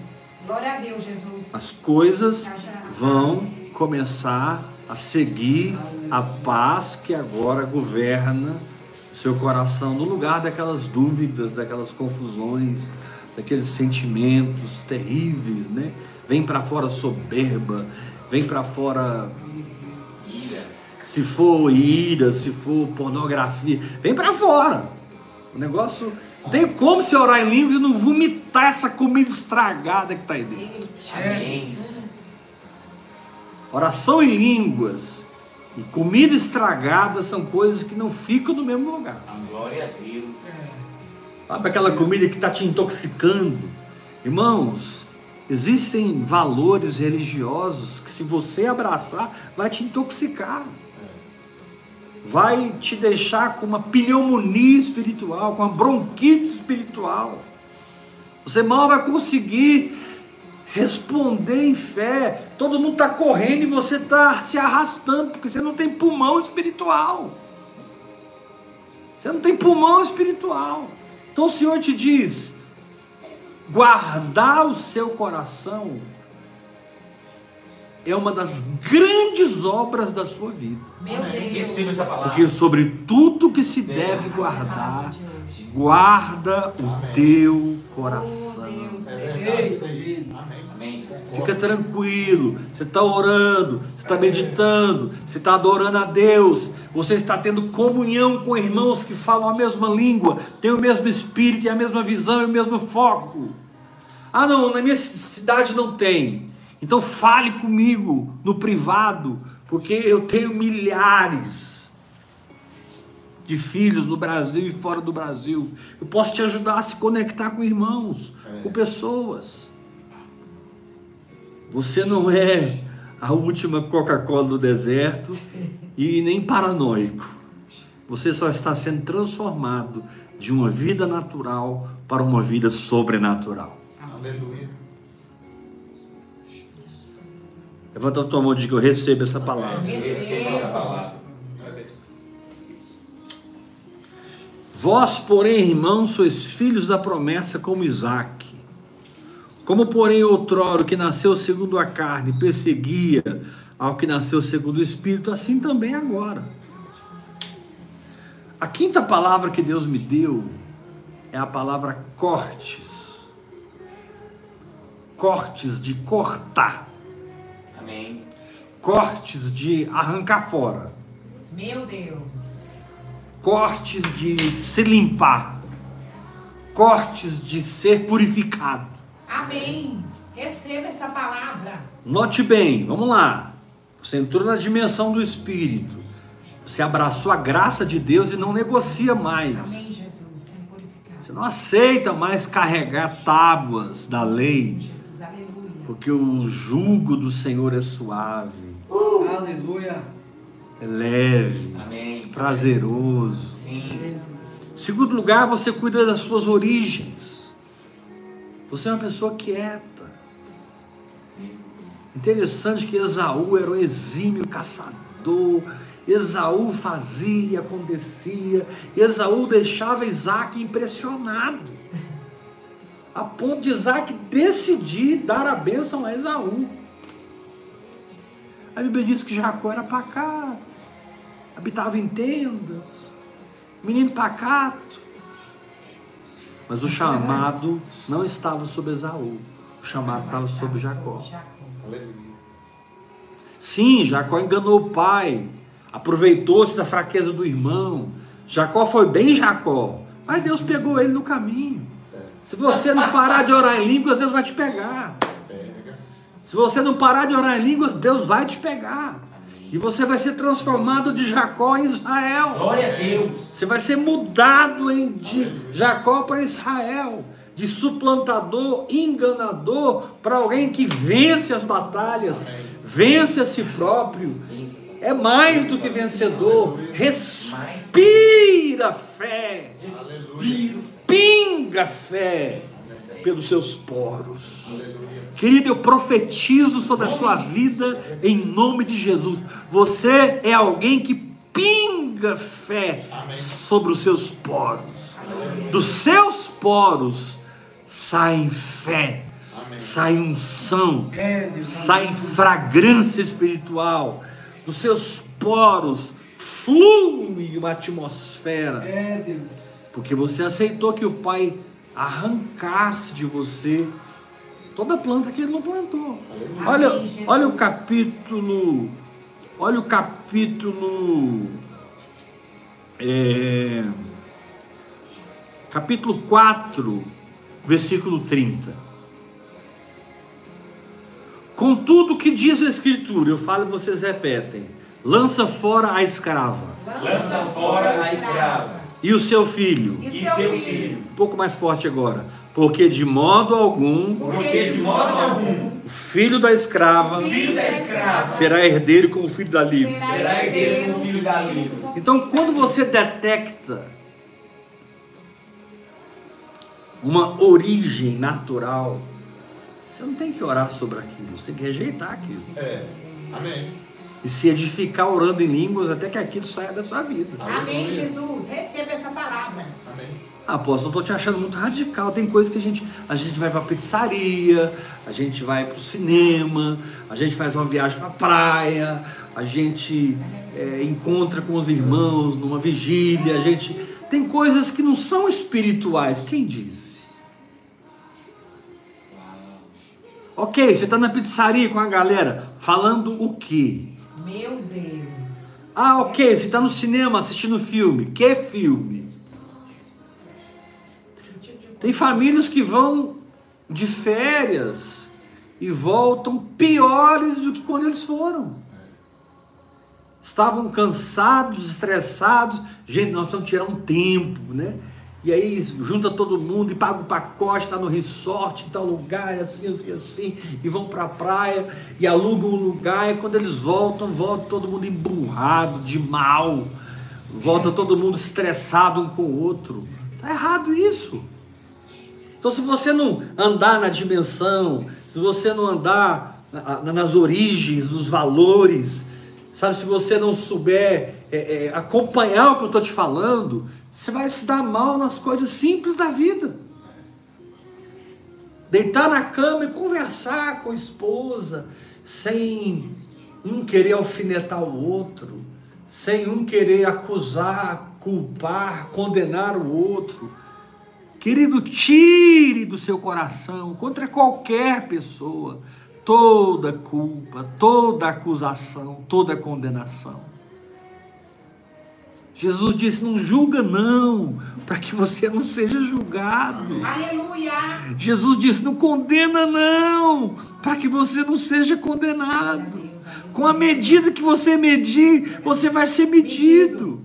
Glória a Deus, Jesus. as coisas vão começar a seguir a paz que agora governa o seu coração, no lugar daquelas dúvidas, daquelas confusões, daqueles sentimentos terríveis, né? Vem para fora soberba, vem para fora se for ira, se for pornografia, vem para fora. O negócio tem como você orar em línguas e não vomitar essa comida estragada que está aí dentro. Amém. Oração em línguas e comida estragada são coisas que não ficam no mesmo lugar. Glória a Deus. Sabe aquela comida que está te intoxicando? Irmãos, existem valores religiosos que, se você abraçar, vai te intoxicar. Vai te deixar com uma pneumonia espiritual, com uma bronquite espiritual. Você mal vai conseguir responder em fé. Todo mundo está correndo e você está se arrastando, porque você não tem pulmão espiritual. Você não tem pulmão espiritual. Então o Senhor te diz: guardar o seu coração é uma das grandes obras da sua vida. Meu Deus. Receba essa palavra. Porque sobre tudo que se deve guardar, guarda o teu Oh, coração. Deus. É verdade isso aí. Amém. Amém. Fica tranquilo, você está orando, você está meditando, você está adorando a Deus, você está tendo comunhão com irmãos que falam a mesma língua, têm o mesmo espírito e a mesma visão e o mesmo foco. Ah, não, na minha cidade não tem. Então fale comigo no privado, porque eu tenho milhares de filhos no Brasil e fora do Brasil. Eu posso te ajudar a se conectar com irmãos, com pessoas. Você não é a última Coca-Cola do deserto e nem paranoico. Você só está sendo transformado de uma vida natural para uma vida sobrenatural. Aleluia. Levanta a tua mão e diga: Eu recebo essa palavra. Receba essa palavra. Vós, porém, irmãos, sois filhos da promessa como Isaac. Como, porém, outrora o que nasceu segundo a carne perseguia ao que nasceu segundo o Espírito, assim também agora. A quinta palavra que Deus me deu é a palavra cortes. Cortes de cortar, Amém. cortes de arrancar fora, Meu Deus. cortes de se limpar, cortes de ser purificado. Amém. Receba essa palavra. Note bem, vamos lá. Você entrou na dimensão do Espírito. Você abraçou a graça de Deus e não negocia mais. Amém, Jesus. Você não aceita mais carregar tábuas da lei. Porque o jugo do Senhor é suave, Aleluia. é leve, Amém. prazeroso. Sim. Segundo lugar, você cuida das suas origens. Você é uma pessoa quieta. Interessante que Esaú era um exímio caçador. Esaú fazia e acontecia. Esaú deixava Isaac impressionado. A ponto de Isaac decidir dar a bênção a Esaú. A Bíblia diz que Jacó era pacato, habitava em tendas, menino pacato. Mas o chamado não estava sobre Esaú, o chamado estava sobre Jacó. Sim, Jacó enganou o pai, aproveitou-se da fraqueza do irmão. Jacó foi bem Jacó, mas Deus pegou ele no caminho. Se você não parar de orar em línguas, Deus vai te pegar. Pega. Se você não parar de orar em línguas, Deus vai te pegar. E você vai ser transformado de Jacó em Israel. Glória a Deus. Você vai ser mudado em, de Jacó para Israel, de suplantador, enganador, para alguém que vence as batalhas, vence a si próprio, é mais do que vencedor. Respira fé, Respiro. Pinga fé pelos seus poros. Querido, eu profetizo sobre a sua vida em nome de Jesus. Você é alguém que pinga fé sobre os seus poros. Dos seus poros saem fé sai unção, sai fragrância espiritual, dos seus poros flui uma atmosfera. Porque você aceitou que o Pai arrancasse de você toda planta que ele não plantou. Olha, Amém, Jesus. olha o capítulo, olha o capítulo, é, capítulo 4, versículo 30. Contudo, que diz a Escritura, eu falo e vocês repetem: lança fora a escrava Lança fora a escrava. E o seu filho. E E seu seu filho. filho. Um pouco mais forte agora. Porque de modo algum Porque de modo algum o filho da escrava filho da escrava será herdeiro com o filho da livre. será herdeiro com o filho da livre. Então, quando você detecta uma origem natural, você não tem que orar sobre aquilo, você tem que rejeitar aquilo. É. Amém. E se edificar orando em línguas até que aquilo saia da sua vida. Amém. Jesus. Receba essa palavra. Amém. Apóstolo, eu tô te achando muito radical. Tem coisas que a gente, a gente vai pra pizzaria, a gente vai pro cinema, a gente faz uma viagem pra praia, a gente é, encontra com os irmãos numa vigília, a gente tem coisas que não são espirituais. Quem disse? Ok, você tá na pizzaria com a galera, falando o quê? Meu Deus. Ah, ok, você tá no cinema assistindo filme. Que filme? Tem famílias que vão de férias e voltam piores do que quando eles foram. Estavam cansados, estressados. Gente, nós precisamos tirar um tempo, né? E aí junta todo mundo e paga o pacote, está no resort, em tal lugar, assim, assim, assim, e vão para a praia e alugam um lugar. E quando eles voltam, volta todo mundo emburrado, de mal, volta todo mundo estressado um com o outro. Tá errado isso. Então, se você não andar na dimensão, se você não andar na- na- nas origens, nos valores, sabe, se você não souber é, é, acompanhar o que eu estou te falando, você vai se dar mal nas coisas simples da vida. Deitar na cama e conversar com a esposa, sem um querer alfinetar o outro, sem um querer acusar, culpar, condenar o outro. Querido, tire do seu coração contra qualquer pessoa toda culpa, toda acusação, toda condenação. Jesus disse: não julga, não, para que você não seja julgado. Aleluia. Jesus disse: não condena, não, para que você não seja condenado. Com a medida que você medir, você vai ser medido.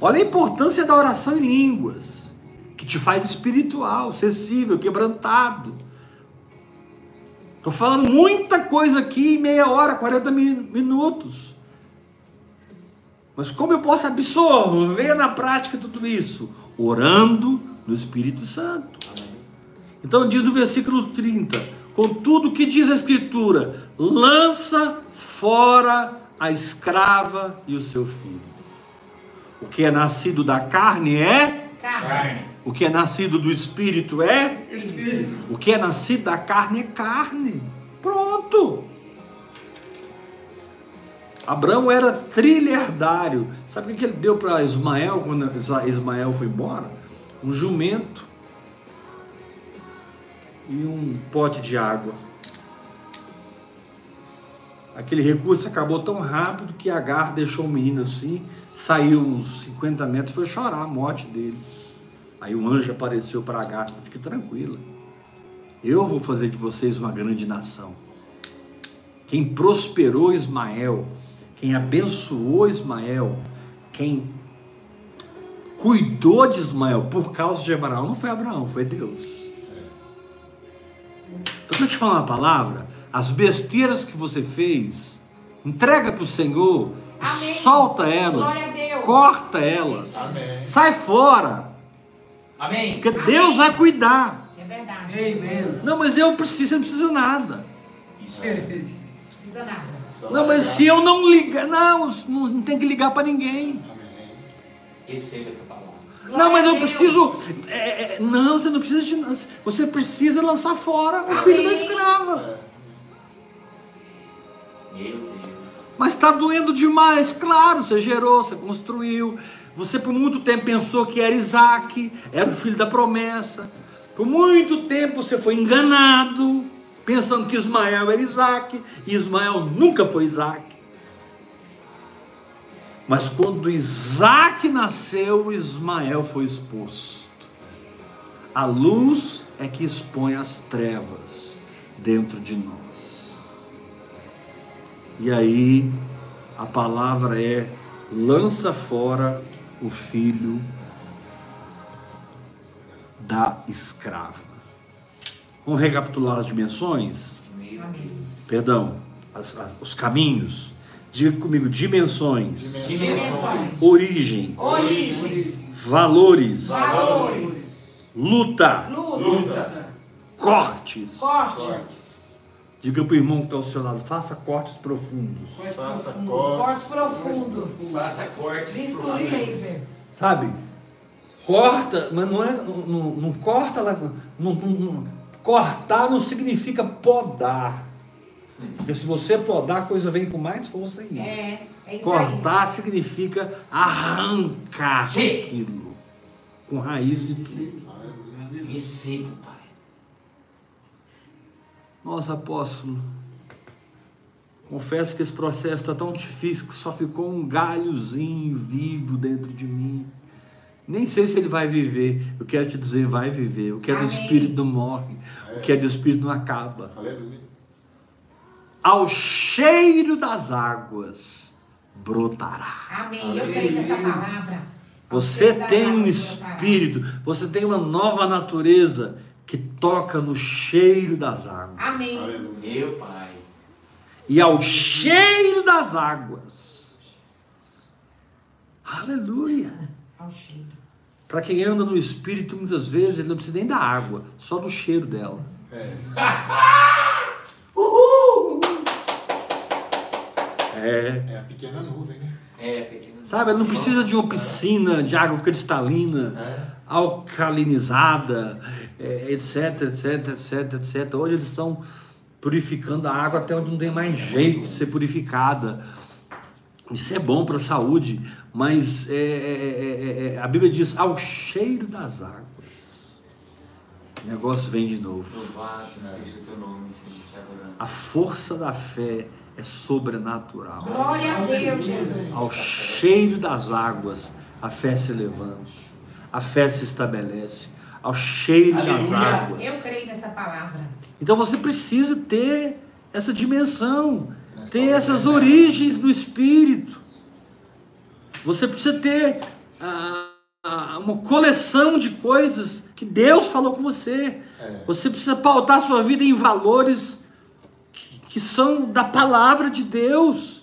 Olha a importância da oração em línguas, que te faz espiritual, sensível, quebrantado. Estou falando muita coisa aqui em meia hora, 40 mi- minutos. Mas como eu posso absorver na prática tudo isso? Orando no Espírito Santo. Então diz no versículo 30: Contudo, o que diz a Escritura? Lança fora a escrava e o seu filho. O que é nascido da carne é, Carne. Carne. o que é nascido do Espírito é, Espírito. o que é nascido da carne é carne. Pronto. Abraão era trilhardário. Sabe o que ele deu para Ismael quando Ismael foi embora? Um jumento e um pote de água. Aquele recurso acabou tão rápido que Agar deixou o menino assim, saiu uns 50 metros e foi chorar a morte dele. Aí o anjo apareceu para Agar, fique tranquila. Eu vou fazer de vocês uma grande nação. Quem prosperou Ismael, quem abençoou Ismael, quem cuidou de Ismael por causa de Abraão, não foi Abraão, foi Deus. Então, deixa eu te falar uma palavra. As besteiras que você fez, entrega para o Senhor, Amém. solta elas, corta elas, Amém. sai fora, Amém. porque Deus vai cuidar. É verdade. Não, mas eu preciso, você não precisa nada. Isso. Não precisa nada. Não, mas se eu não ligar, não, não, tem que ligar para ninguém. Amém. Receba essa palavra. Não, mas eu preciso. é, é, não, você não precisa de. Você precisa lançar fora o filho da escrava. Meu Deus. Mas está doendo demais, claro, você gerou, você construiu. Você por muito tempo pensou que era Isaac, era o filho da promessa. Por muito tempo você foi enganado, pensando que Ismael era Isaac, e Ismael nunca foi Isaac. Mas quando Isaac nasceu, Ismael foi exposto. A luz é que expõe as trevas dentro de nós. E aí a palavra é: lança fora o filho da escrava. Vamos recapitular as dimensões? Perdão, as- as- os caminhos. Diga comigo: dimensões, Dimensões. origem, Origens. valores, Valores. luta, Luta. Luta. cortes. Cortes. Diga para o irmão que está ao seu lado: faça cortes profundos. Faça profundo. corte. Cortes profundos. Faça cortes Bisturi profundos. laser. Sabe? Corta, mas não é. Não, não- não corta lá. não- não- não- cortar não significa podar. Porque se você podar, a coisa vem com mais força ainda. É, é isso Cortar significa arrancar Sim. aquilo. Com raiz e tudo. Recebo, Pai. Nossa, apóstolo. Confesso que esse processo está tão difícil que só ficou um galhozinho vivo dentro de mim. Nem sei se ele vai viver. Eu quero te dizer, vai viver. O que é do Amém. espírito não morre. O que é do espírito não acaba. Aleluia. Ao cheiro das águas brotará. Amém. Eu creio nessa palavra. Você tem um espírito, você tem uma nova natureza que toca no cheiro das águas. Amém. Meu Pai. E ao cheiro das águas. Aleluia. Ao cheiro. Para quem anda no espírito, muitas vezes ele não precisa nem da água, só do cheiro dela. É. É. É a pequena nuvem, né? É, pequeno. Sabe, ele não precisa de uma piscina de água cristalina, É. alcalinizada, é, etc, etc, etc, etc. Hoje eles estão purificando a água até onde não tem mais jeito de ser purificada. Isso é bom para a saúde, mas é, é, é, é, a Bíblia diz ao cheiro das águas. O negócio vem de novo. A força da fé é sobrenatural. Glória a Deus, Jesus. Ao cheiro das águas, a fé se levanta, a fé se estabelece. Ao cheiro das Aleluia. águas. Eu creio nessa palavra. Então você precisa ter essa dimensão, ter essas origens do espírito. Você precisa ter ah, ah, uma coleção de coisas que Deus falou com você. É. Você precisa pautar sua vida em valores que, que são da palavra de Deus.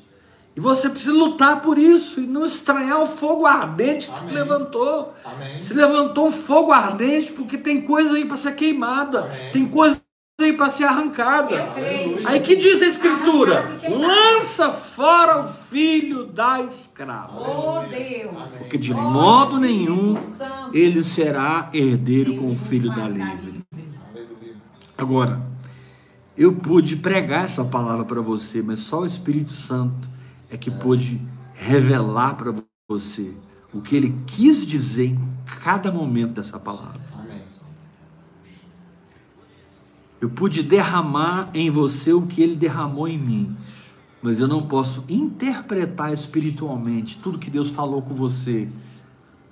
E você precisa lutar por isso e não estranhar o fogo ardente que se Amém. levantou. Amém. Se levantou um fogo ardente porque tem coisa aí para ser queimada, Amém. tem coisa aí para ser arrancada. Creio. Aí que diz a escritura? Queimada. Lança fora o filho da escrava. Oh Deus. Porque de modo nenhum ele será herdeiro com o filho da livre. Agora, eu pude pregar essa palavra para você, mas só o Espírito Santo é que pôde revelar para você o que ele quis dizer em cada momento dessa palavra. Amém. Eu pude derramar em você o que ele derramou em mim, mas eu não posso interpretar espiritualmente tudo que Deus falou com você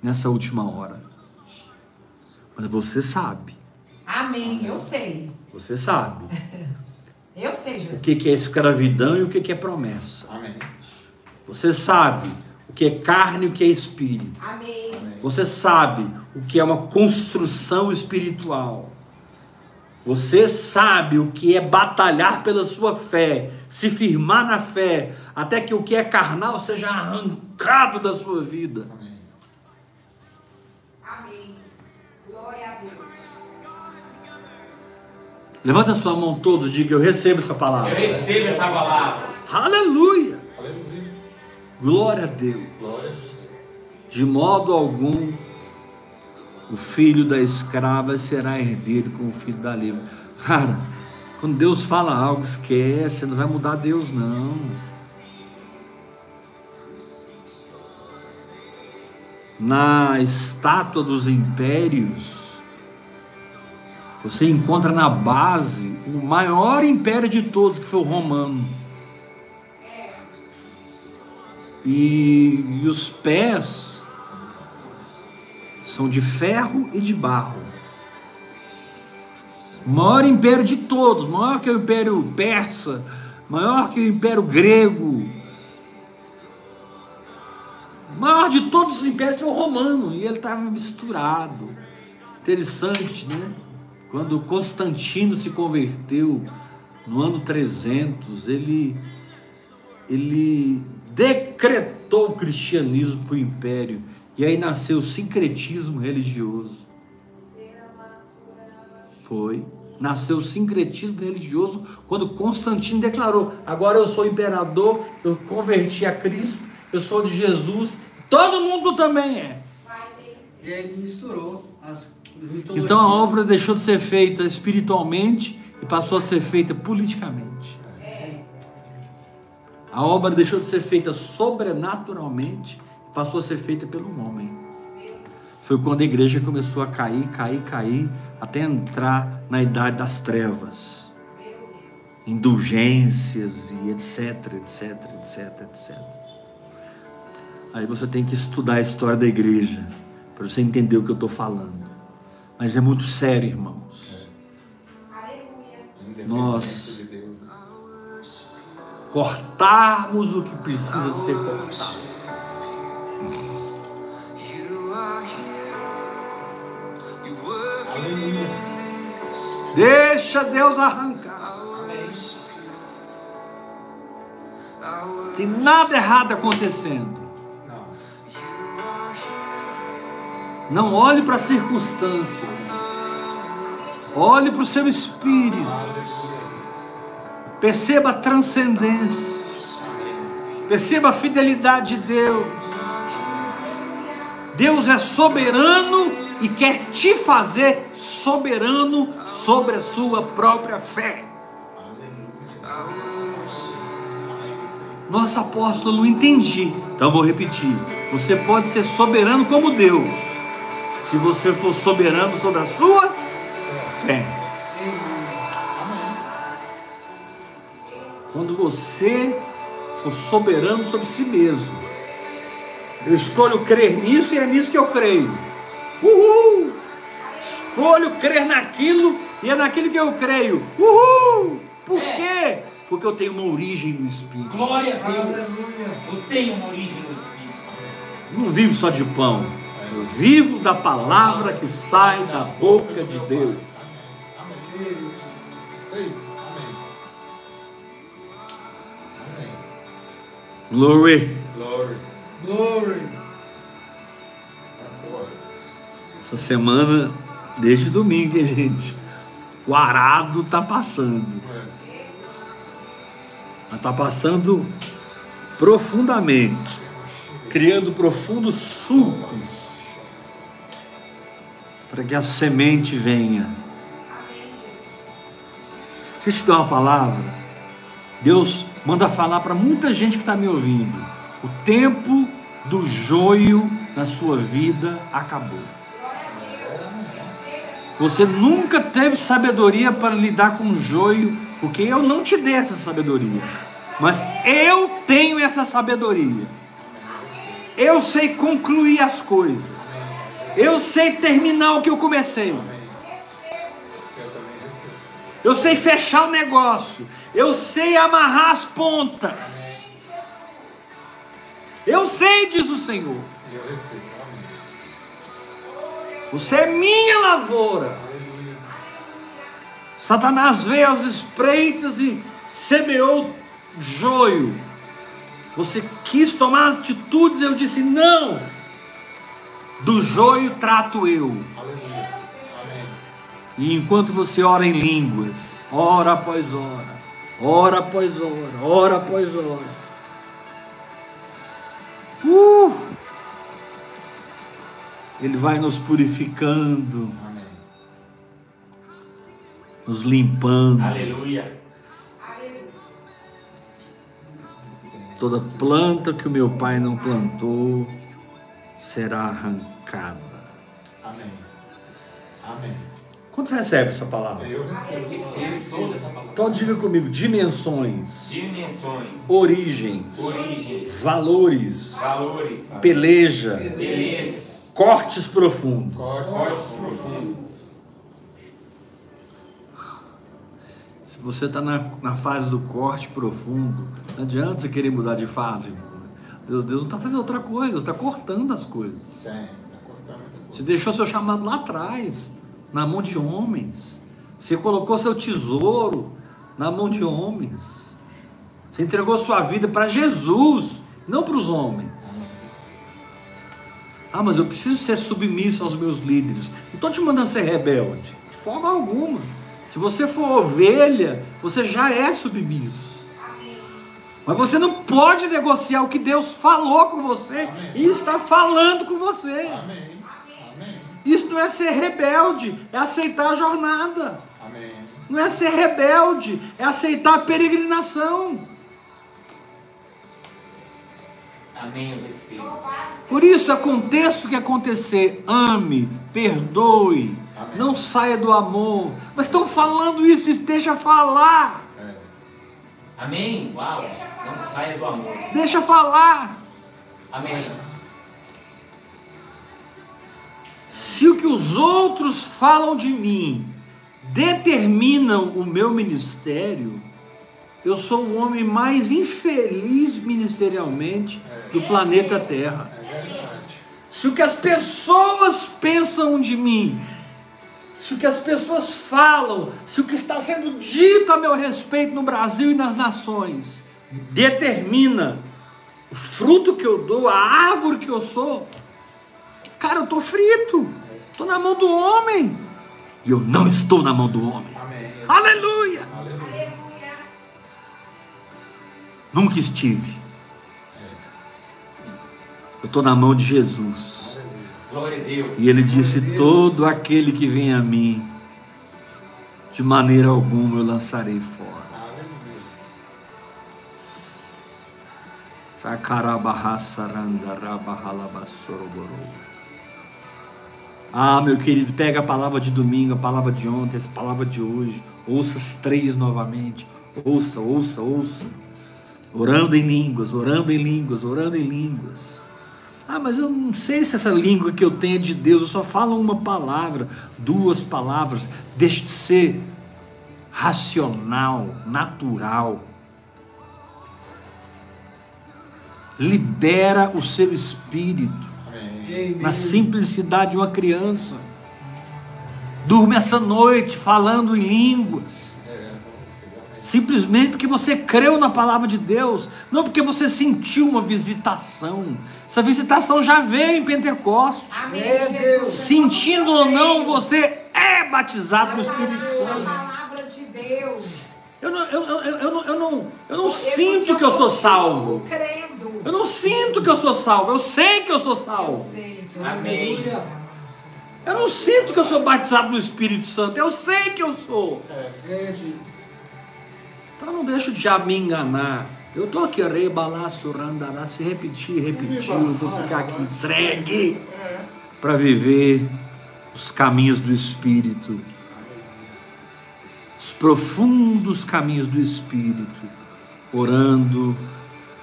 nessa última hora. Mas você sabe, Amém. Eu sei. você sabe Eu sei, o Jesus. que que é escravidão e o que é promessa. Amém. Você sabe o que é carne e o que é espírito. Amém. Amém. Você sabe o que é uma construção espiritual. Você sabe o que é batalhar pela sua fé, se firmar na fé, até que o que é carnal seja arrancado da sua vida. Amém. Amém. Glória a Deus. Levanta sua mão todos e diga: Eu recebo essa Eu palavra. recebo essa palavra. Aleluia! Aleluia. Glória a Deus. Glória a Deus. De modo algum O filho da escrava será herdeiro com o filho da livre. Cara, quando Deus fala algo, esquece, não vai mudar Deus, não. Na estátua dos impérios, você encontra na base o maior império de todos, que foi o romano. E, e os pés são de ferro e de barro. O maior império de todos, maior que o império persa, maior que o império grego. Maior de todos os impérios foi o romano, e ele estava misturado. Interessante, né? Quando Constantino se converteu no ano 300, ele, ele decretou o cristianismo para o império. E aí nasceu o sincretismo religioso. Foi. Nasceu o sincretismo religioso quando Constantino declarou: agora eu sou imperador, eu converti a Cristo, eu sou de Jesus, todo mundo também é. E aí ele misturou as mitologias. Então a obra deixou de ser feita espiritualmente e passou a ser feita politicamente. A obra deixou de ser feita sobrenaturalmente passou a ser feita pelo homem. Foi quando a igreja começou a cair, cair, cair, até entrar na idade das trevas. Indulgências e etc, etc, etc, etc. Aí você tem que estudar a história da igreja para você entender o que eu estou falando. Mas é muito sério, irmãos. Independência Nós- de Deus. né? Cortarmos o que precisa ser cortado. Deixa Deus arrancar. Tem nada errado acontecendo. Não. Olhe para as circunstâncias. Olhe para o seu espírito. Perceba a transcendência. Perceba a fidelidade de Deus. Deus é soberano e quer te fazer soberano sobre a sua própria fé. Nossa apóstolo, entendi. Então vou repetir. Você pode ser soberano como Deus, se você for soberano sobre a sua fé. Quando você for soberano sobre si mesmo. Eu escolho crer nisso e é nisso que eu creio. Uhul! Escolho crer naquilo e é naquilo que eu creio. Uhul! Por quê? Porque eu tenho uma origem no Espírito. Glória a Deus. Eu tenho uma origem no Espírito. Eu não vivo só de pão. Eu vivo da palavra que sai da boca de Deus. Glory. Glory. Glory. Essa semana, desde domingo, hein, gente? O arado tá passando. Mas tá passando profundamente, criando profundos sulcos para que a semente venha. Deixa eu te dar uma palavra. Deus manda falar para muita gente que está me ouvindo. O tempo do joio na sua vida acabou. Você nunca teve sabedoria para lidar com o joio, porque eu não te dei essa sabedoria. Mas eu tenho essa sabedoria. Eu sei concluir as coisas. Eu sei terminar o que eu comecei. Eu sei fechar o negócio. Eu sei amarrar as pontas. Eu sei, diz o Senhor. Eu recebo. Você é minha lavoura. Satanás veio aos espreitas e semeou joio. Você quis tomar atitudes, eu disse não. Do joio trato eu. E enquanto você ora em línguas, hora após hora, hora após hora, hora após hora. Uh! Ele vai nos purificando, Amém. nos limpando. Aleluia. Toda planta que o meu pai não plantou será arrancada. Amém. Amém. Quantos recebem essa palavra? Eu recebo. Toda essa palavra. Então diga comigo: dimensões, Dimensões, origens, origens, valores, valores, peleja, beleza, cortes profundos. cortes profundos. Se você está na, na fase do corte profundo, não adianta você querer mudar de fase. irmão. Deus, Deus não está fazendo outra coisa, está cortando as coisas. Sim, tá cortando. Você deixou seu chamado lá atrás, na mão de homens. Você colocou seu tesouro na mão de homens. Você entregou sua vida para Jesus, não para os homens. Ah, mas eu preciso ser submisso aos meus líderes. Não estou te mandando ser rebelde, de forma alguma. Se você for ovelha, você já é submisso. Mas você não pode negociar o que Deus falou com você e está falando com você. Amém. Amém. Isso não é ser rebelde, é aceitar a jornada. Amém. Não é ser rebelde, é aceitar a peregrinação. Amém, eu recebo. Por isso, aconteça o que acontecer, ame, perdoe, Amém. não saia do amor. Mas estão falando isso, deixa falar, É. Amém. Uau. Não saia do amor. deixa falar. Amém. Se o que os outros falam de mim determinam o meu ministério, eu sou o homem mais infeliz ministerialmente do planeta Terra. Se o que as pessoas pensam de mim, se o que as pessoas falam, se o que está sendo dito a meu respeito no Brasil e nas nações determina o fruto que eu dou, a árvore que eu sou, cara, eu estou frito, estou na mão do homem e eu não estou na mão do homem. Amém. Aleluia! Aleluia. Nunca estive. Eu estou na mão de Jesus. A. E ele disse: Todo aquele que vem a mim, de maneira alguma eu lançarei fora. Ah, meu querido, pega a palavra de domingo, a palavra de ontem, essa palavra de hoje. Ouça as três novamente. Ouça, ouça, ouça. Orando em línguas, orando em línguas, orando em línguas. Ah, mas eu não sei se essa língua que eu tenho é de Deus, eu só falo uma palavra, duas palavras. Deixe de ser racional, natural. Libera o seu espírito Amém. na simplicidade de uma criança. Durma essa noite falando em línguas. Simplesmente porque você creu na palavra de Deus, não porque você sentiu uma visitação. Essa visitação já veio em Pentecostes. Amém, É, Jesus. Sentindo ou não, você é batizado no Espírito A Santo. palavra de Deus. Eu não, eu, eu, eu, eu não, eu não, eu não sinto que eu sou salvo. Crendo. Eu não sinto que eu sou salvo. Eu sei que eu sou Eu salvo. sei. Amém. Aleluia. Eu não sinto que eu sou batizado no Espírito Santo. Eu sei que eu sou. É. Então não deixa o diabo me enganar. Eu tô aqui, rebalar, surandará, se repetir, repetir, eu vou ficar aqui entregue para viver os caminhos do Espírito, os profundos caminhos do Espírito, orando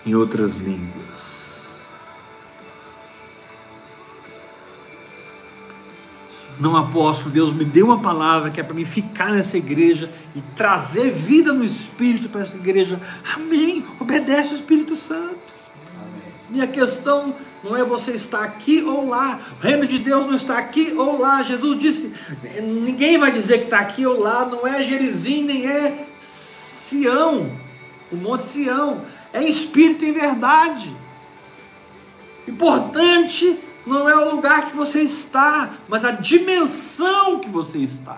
em outras línguas. Não apóstolo, Deus me deu uma palavra que é para mim ficar nessa igreja e trazer vida no Espírito para essa igreja. Amém. Obedece o Espírito Santo. Minha questão não é você estar aqui ou lá. O reino de Deus não está aqui ou lá. Jesus disse: ninguém vai dizer que está aqui ou lá. Não é Gerizim, nem é Sião, o Monte Sião. É em espírito e em verdade. Importante não é o lugar que você está, mas a dimensão que você está.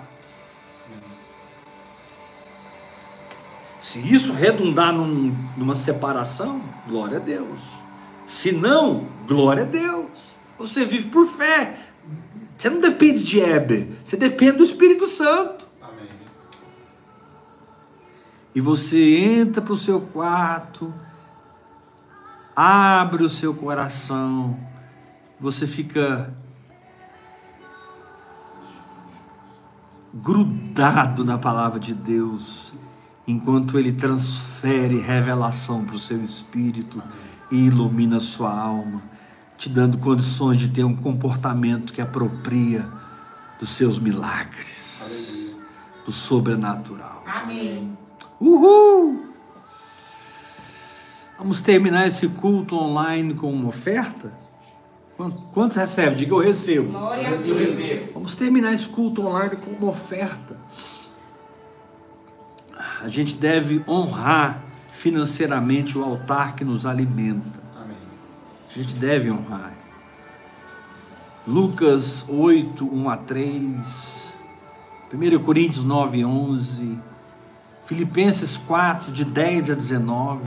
Se isso redundar num- numa separação, glória a Deus. Se não, glória a Deus. Você vive por fé. Você não depende de Heber, você depende do Espírito Santo. E você entra para o seu quarto, abre o seu coração, você fica grudado na palavra de Deus, enquanto Ele transfere revelação para o seu espírito e ilumina a sua alma, te dando condições de ter um comportamento que apropria dos seus milagres, do sobrenatural. Amém. Uhul! Vamos terminar esse culto online com uma oferta? Quantos- Quantos recebem? Diga eu recebo. Glória a Eu Deus. Vamos terminar esse culto online com uma oferta. A gente deve honrar financeiramente o altar que nos alimenta. Amém. A gente deve honrar. Lucas 8, 1 a 3. 1 Coríntios 9, 11. Filipenses 4, de 10 a 19.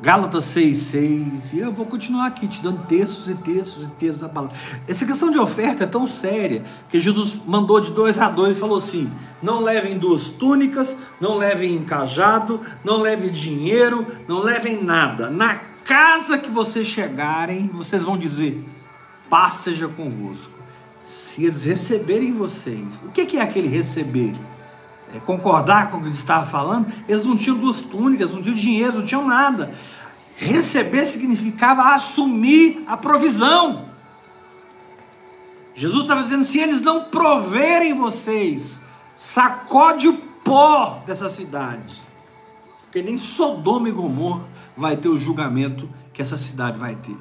Gálatas 6, 6. E eu vou continuar aqui te dando textos e textos e textos da palavra. Essa questão de oferta é tão séria que Jesus mandou de dois a dois e falou assim: não levem duas túnicas, não levem encajado, não levem dinheiro, não levem nada. Na casa que vocês chegarem, vocês vão dizer: paz seja convosco. Se eles receberem vocês, o que é aquele receber? É, concordar com o que ele estava falando, eles não tinham duas túnicas, não tinham dinheiro, não tinham nada. Receber significava assumir a provisão. Jesus estava dizendo: se eles não proverem vocês, sacode o pó dessa cidade. Porque nem Sodoma e Gomorra vai ter o julgamento que essa cidade vai ter.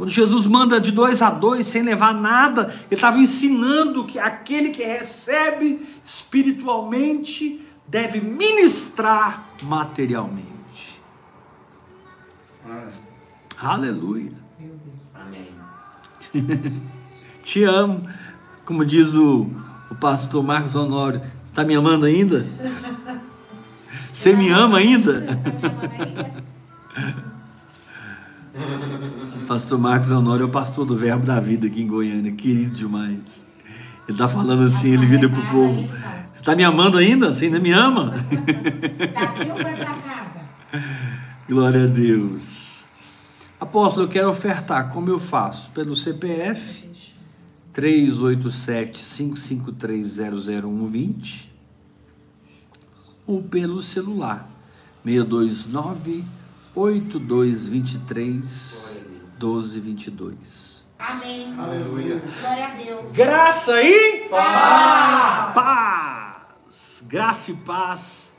Quando Jesus manda de dois a dois, sem levar nada, ele estava ensinando que aquele que recebe espiritualmente deve ministrar materialmente. Amém. Aleluia. Amém. Te amo. Como diz o, o pastor Marcos Honório. Você está me amando ainda? Você me ama ainda? Pastor Marcos Honório é o pastor do Verbo da Vida aqui em Goiânia, querido demais. Ele está falando assim, ele vira pro povo. Você está me amando ainda? Você ainda me ama? Daqui ou vai pra casa? Glória a Deus. Apóstolo, eu quero ofertar. Como eu faço? Pelo CPF 387-553-00120 ou pelo celular 629 8223 1222. Amém. Aleluia. Glória a Deus. Graça e Paz. paz. Graça e paz